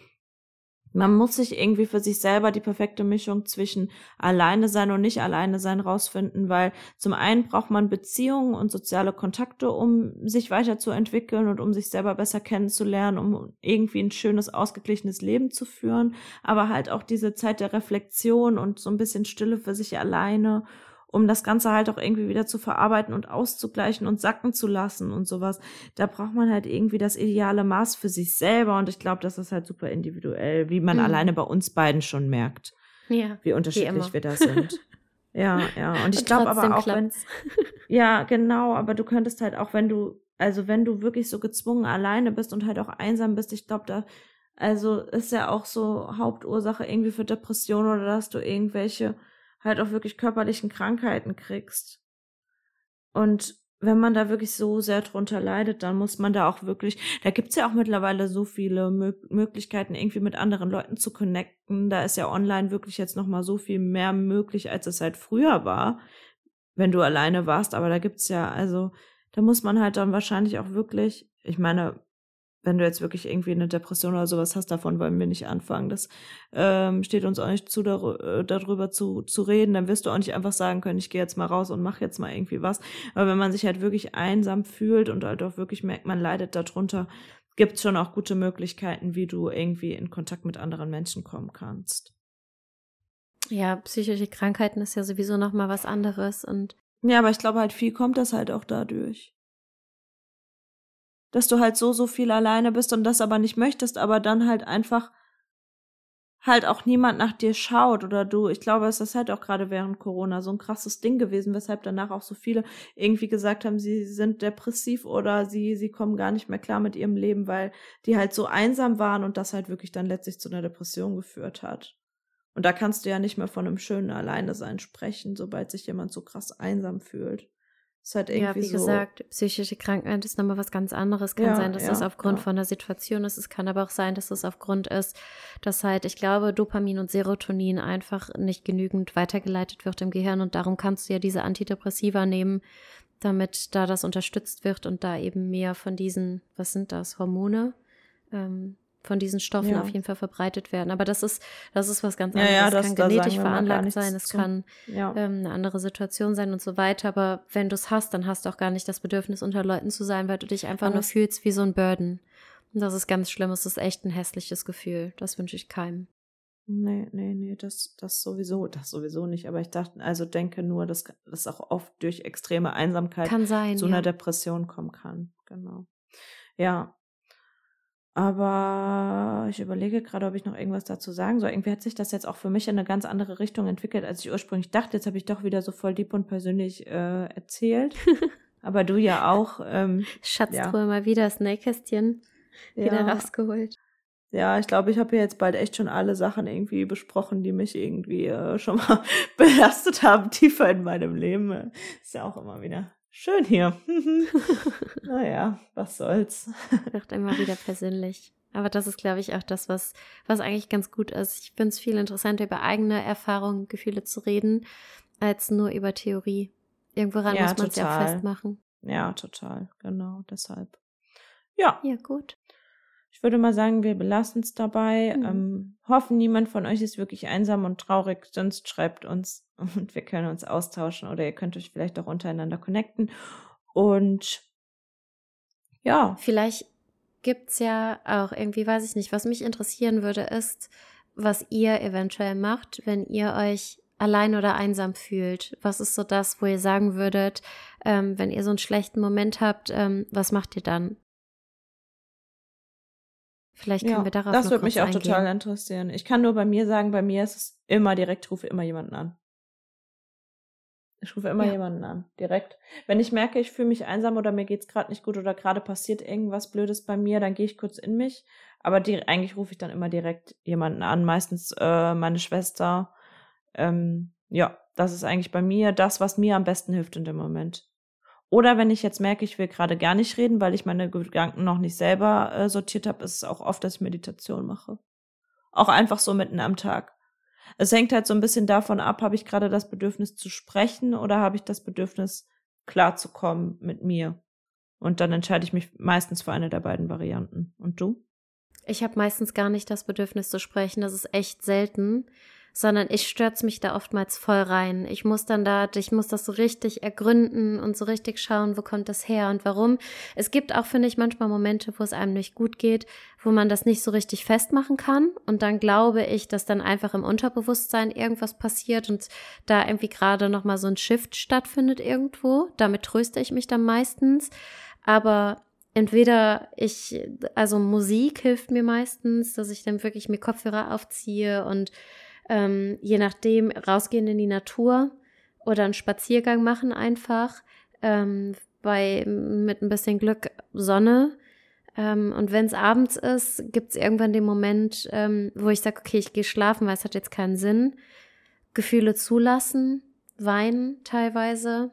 man muss sich irgendwie für sich selber die perfekte Mischung zwischen alleine sein und nicht alleine sein rausfinden, weil zum einen braucht man Beziehungen und soziale Kontakte, um sich weiterzuentwickeln und um sich selber besser kennenzulernen, um irgendwie ein schönes, ausgeglichenes Leben zu führen, aber halt auch diese Zeit der Reflexion und so ein bisschen Stille für sich alleine um das Ganze halt auch irgendwie wieder zu verarbeiten und auszugleichen und sacken zu lassen und sowas. Da braucht man halt irgendwie das ideale Maß für sich selber und ich glaube, das ist halt super individuell, wie man mhm. alleine bei uns beiden schon merkt, ja, wie unterschiedlich wie wir da sind. ja, ja. Und ich glaube aber auch, wenn, ja, genau, aber du könntest halt auch, wenn du, also wenn du wirklich so gezwungen alleine bist und halt auch einsam bist, ich glaube, da, also ist ja auch so Hauptursache irgendwie für Depressionen oder dass du irgendwelche halt auch wirklich körperlichen Krankheiten kriegst. Und wenn man da wirklich so sehr drunter leidet, dann muss man da auch wirklich, da gibt's ja auch mittlerweile so viele Mö Möglichkeiten, irgendwie mit anderen Leuten zu connecten. Da ist ja online wirklich jetzt nochmal so viel mehr möglich, als es halt früher war, wenn du alleine warst. Aber da gibt's ja, also, da muss man halt dann wahrscheinlich auch wirklich, ich meine, wenn du jetzt wirklich irgendwie eine Depression oder sowas hast, davon wollen wir nicht anfangen. Das ähm, steht uns auch nicht zu, dar darüber zu, zu reden. Dann wirst du auch nicht einfach sagen können, ich gehe jetzt mal raus und mach jetzt mal irgendwie was. Aber wenn man sich halt wirklich einsam fühlt und halt auch wirklich merkt, man leidet darunter, gibt es schon auch gute Möglichkeiten, wie du irgendwie in Kontakt mit anderen Menschen kommen kannst. Ja, psychische Krankheiten ist ja sowieso noch mal was anderes und ja, aber ich glaube halt viel kommt das halt auch dadurch dass du halt so, so viel alleine bist und das aber nicht möchtest, aber dann halt einfach halt auch niemand nach dir schaut oder du, ich glaube, es ist halt auch gerade während Corona so ein krasses Ding gewesen, weshalb danach auch so viele irgendwie gesagt haben, sie sind depressiv oder sie, sie kommen gar nicht mehr klar mit ihrem Leben, weil die halt so einsam waren und das halt wirklich dann letztlich zu einer Depression geführt hat. Und da kannst du ja nicht mehr von einem schönen Alleine sein sprechen, sobald sich jemand so krass einsam fühlt. Ist halt irgendwie ja, wie so gesagt, psychische Krankheit ist nochmal was ganz anderes. Kann ja, sein, dass ja, das aufgrund ja. von der Situation ist. Es kann aber auch sein, dass es aufgrund ist, dass halt, ich glaube, Dopamin und Serotonin einfach nicht genügend weitergeleitet wird im Gehirn und darum kannst du ja diese Antidepressiva nehmen, damit da das unterstützt wird und da eben mehr von diesen, was sind das, Hormone, ähm, von diesen Stoffen ja. auf jeden Fall verbreitet werden. Aber das ist, das ist was ganz anderes. Ja, ja, das, kann genetisch veranlagt sein, es kann ähm, eine andere Situation sein und so weiter. Aber wenn du es hast, dann hast du auch gar nicht das Bedürfnis, unter Leuten zu sein, weil du dich einfach Aber nur fühlst wie so ein Burden. Und das ist ganz schlimm. Es ist echt ein hässliches Gefühl. Das wünsche ich keinem. Nee, nee, nee, das, das sowieso, das sowieso nicht. Aber ich dachte, also denke nur, dass das auch oft durch extreme Einsamkeit sein, zu einer Depression kommen kann. Genau. Ja, aber ich überlege gerade, ob ich noch irgendwas dazu sagen soll. Irgendwie hat sich das jetzt auch für mich in eine ganz andere Richtung entwickelt, als ich ursprünglich dachte. Jetzt habe ich doch wieder so voll deep und persönlich äh, erzählt. Aber du ja auch. Ähm, Schatztruhe ja. mal wieder das Nähkästchen wieder ja. rausgeholt. Ja, ich glaube, ich habe jetzt bald echt schon alle Sachen irgendwie besprochen, die mich irgendwie äh, schon mal belastet haben, tiefer in meinem Leben. Ist ja auch immer wieder Schön hier. naja, was soll's. Wird immer wieder persönlich. Aber das ist, glaube ich, auch das, was, was eigentlich ganz gut ist. Ich finde es viel interessanter, über eigene Erfahrungen, Gefühle zu reden, als nur über Theorie. Irgendworan ja, muss man es ja festmachen. Ja, total. Genau, deshalb. Ja. Ja, gut. Ich würde mal sagen, wir belassen es dabei. Mhm. Ähm, hoffen, niemand von euch ist wirklich einsam und traurig, sonst schreibt uns und wir können uns austauschen oder ihr könnt euch vielleicht auch untereinander connecten. Und ja. Vielleicht gibt's ja auch irgendwie, weiß ich nicht, was mich interessieren würde, ist, was ihr eventuell macht, wenn ihr euch allein oder einsam fühlt. Was ist so das, wo ihr sagen würdet, ähm, wenn ihr so einen schlechten Moment habt, ähm, was macht ihr dann? Vielleicht können ja, wir darauf Das würde mich auch eingehen. total interessieren. Ich kann nur bei mir sagen, bei mir ist es immer direkt, ich rufe immer jemanden an. Ich rufe immer ja. jemanden an, direkt. Wenn ich merke, ich fühle mich einsam oder mir geht's gerade nicht gut oder gerade passiert irgendwas Blödes bei mir, dann gehe ich kurz in mich. Aber die, eigentlich rufe ich dann immer direkt jemanden an, meistens äh, meine Schwester. Ähm, ja, das ist eigentlich bei mir das, was mir am besten hilft in dem Moment. Oder wenn ich jetzt merke, ich will gerade gar nicht reden, weil ich meine Gedanken noch nicht selber äh, sortiert habe, ist es auch oft, dass ich Meditation mache. Auch einfach so mitten am Tag. Es hängt halt so ein bisschen davon ab, habe ich gerade das Bedürfnis zu sprechen oder habe ich das Bedürfnis klarzukommen mit mir. Und dann entscheide ich mich meistens für eine der beiden Varianten. Und du? Ich habe meistens gar nicht das Bedürfnis zu sprechen. Das ist echt selten sondern ich stürze mich da oftmals voll rein. Ich muss dann da, ich muss das so richtig ergründen und so richtig schauen, wo kommt das her und warum. Es gibt auch, finde ich, manchmal Momente, wo es einem nicht gut geht, wo man das nicht so richtig festmachen kann. Und dann glaube ich, dass dann einfach im Unterbewusstsein irgendwas passiert und da irgendwie gerade nochmal so ein Shift stattfindet irgendwo. Damit tröste ich mich dann meistens. Aber entweder ich, also Musik hilft mir meistens, dass ich dann wirklich mir Kopfhörer aufziehe und ähm, je nachdem rausgehen in die Natur oder einen Spaziergang machen einfach. Ähm, bei mit ein bisschen Glück Sonne. Ähm, und wenn es abends ist, gibt es irgendwann den Moment, ähm, wo ich sage, okay, ich gehe schlafen, weil es hat jetzt keinen Sinn. Gefühle zulassen, weinen teilweise.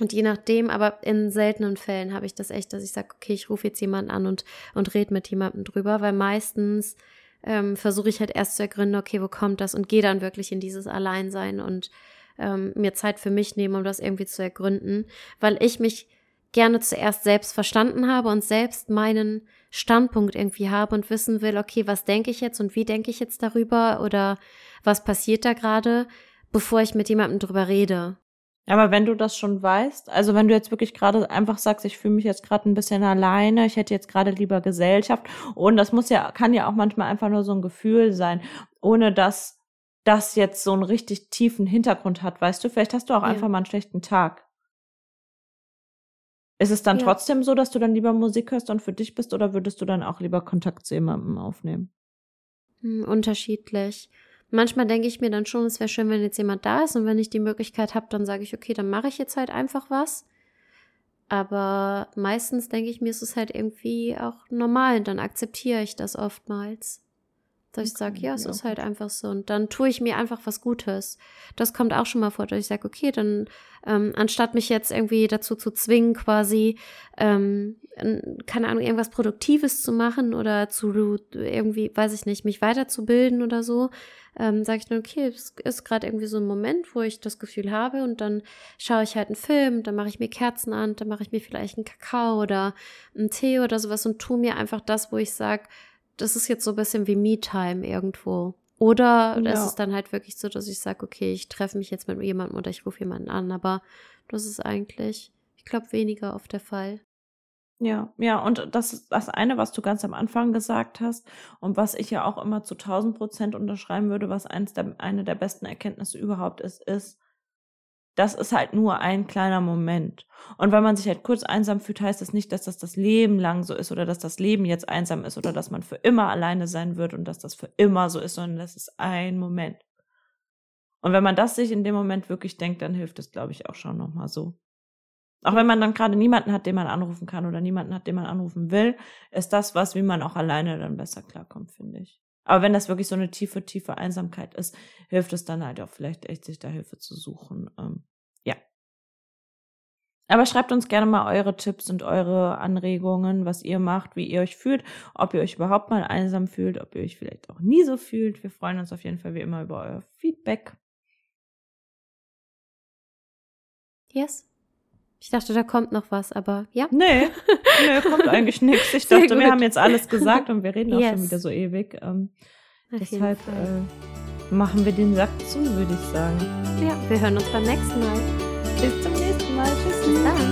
Und je nachdem, aber in seltenen Fällen habe ich das echt, dass ich sage, okay, ich rufe jetzt jemanden an und, und rede mit jemandem drüber, weil meistens ähm, versuche ich halt erst zu ergründen, okay, wo kommt das und gehe dann wirklich in dieses Alleinsein und ähm, mir Zeit für mich nehmen, um das irgendwie zu ergründen, weil ich mich gerne zuerst selbst verstanden habe und selbst meinen Standpunkt irgendwie habe und wissen will, okay, was denke ich jetzt und wie denke ich jetzt darüber oder was passiert da gerade, bevor ich mit jemandem drüber rede. Aber wenn du das schon weißt, also wenn du jetzt wirklich gerade einfach sagst, ich fühle mich jetzt gerade ein bisschen alleine, ich hätte jetzt gerade lieber Gesellschaft und das muss ja, kann ja auch manchmal einfach nur so ein Gefühl sein, ohne dass das jetzt so einen richtig tiefen Hintergrund hat, weißt du, vielleicht hast du auch ja. einfach mal einen schlechten Tag. Ist es dann ja. trotzdem so, dass du dann lieber Musik hörst und für dich bist oder würdest du dann auch lieber Kontakt zu jemandem aufnehmen? Hm, unterschiedlich. Manchmal denke ich mir dann schon, es wäre schön, wenn jetzt jemand da ist und wenn ich die Möglichkeit habe, dann sage ich, okay, dann mache ich jetzt halt einfach was. Aber meistens denke ich mir, ist es halt irgendwie auch normal und dann akzeptiere ich das oftmals. Dass ich sage, ja, es ja. ist halt einfach so. Und dann tue ich mir einfach was Gutes. Das kommt auch schon mal vor, dass ich sage, okay, dann ähm, anstatt mich jetzt irgendwie dazu zu zwingen, quasi, ähm, keine Ahnung, irgendwas Produktives zu machen oder zu irgendwie, weiß ich nicht, mich weiterzubilden oder so, ähm, sage ich dann, okay, es ist gerade irgendwie so ein Moment, wo ich das Gefühl habe und dann schaue ich halt einen Film, dann mache ich mir Kerzen an, dann mache ich mir vielleicht einen Kakao oder einen Tee oder sowas und tue mir einfach das, wo ich sage, das ist jetzt so ein bisschen wie Me-Time irgendwo. Oder ja. es ist dann halt wirklich so, dass ich sage, okay, ich treffe mich jetzt mit jemandem oder ich rufe jemanden an, aber das ist eigentlich, ich glaube, weniger oft der Fall. Ja, ja, und das ist das eine, was du ganz am Anfang gesagt hast und was ich ja auch immer zu 1000 Prozent unterschreiben würde, was eins der, eine der besten Erkenntnisse überhaupt ist, ist, das ist halt nur ein kleiner Moment. Und wenn man sich halt kurz einsam fühlt, heißt das nicht, dass das das Leben lang so ist oder dass das Leben jetzt einsam ist oder dass man für immer alleine sein wird und dass das für immer so ist, sondern das ist ein Moment. Und wenn man das sich in dem Moment wirklich denkt, dann hilft es, glaube ich, auch schon nochmal so. Auch wenn man dann gerade niemanden hat, den man anrufen kann oder niemanden hat, den man anrufen will, ist das was, wie man auch alleine dann besser klarkommt, finde ich. Aber wenn das wirklich so eine tiefe, tiefe Einsamkeit ist, hilft es dann halt auch vielleicht echt, sich da Hilfe zu suchen. Ähm, ja. Aber schreibt uns gerne mal eure Tipps und eure Anregungen, was ihr macht, wie ihr euch fühlt, ob ihr euch überhaupt mal einsam fühlt, ob ihr euch vielleicht auch nie so fühlt. Wir freuen uns auf jeden Fall wie immer über euer Feedback. Yes. Ich dachte, da kommt noch was, aber ja. Nee, nee, kommt eigentlich nichts. Ich dachte, wir haben jetzt alles gesagt und wir reden auch yes. schon wieder so ewig. Ähm, deshalb äh, machen wir den Sack zu, würde ich sagen. Ja, wir hören uns beim nächsten Mal. Bis zum nächsten Mal. Tschüss. Bis dann.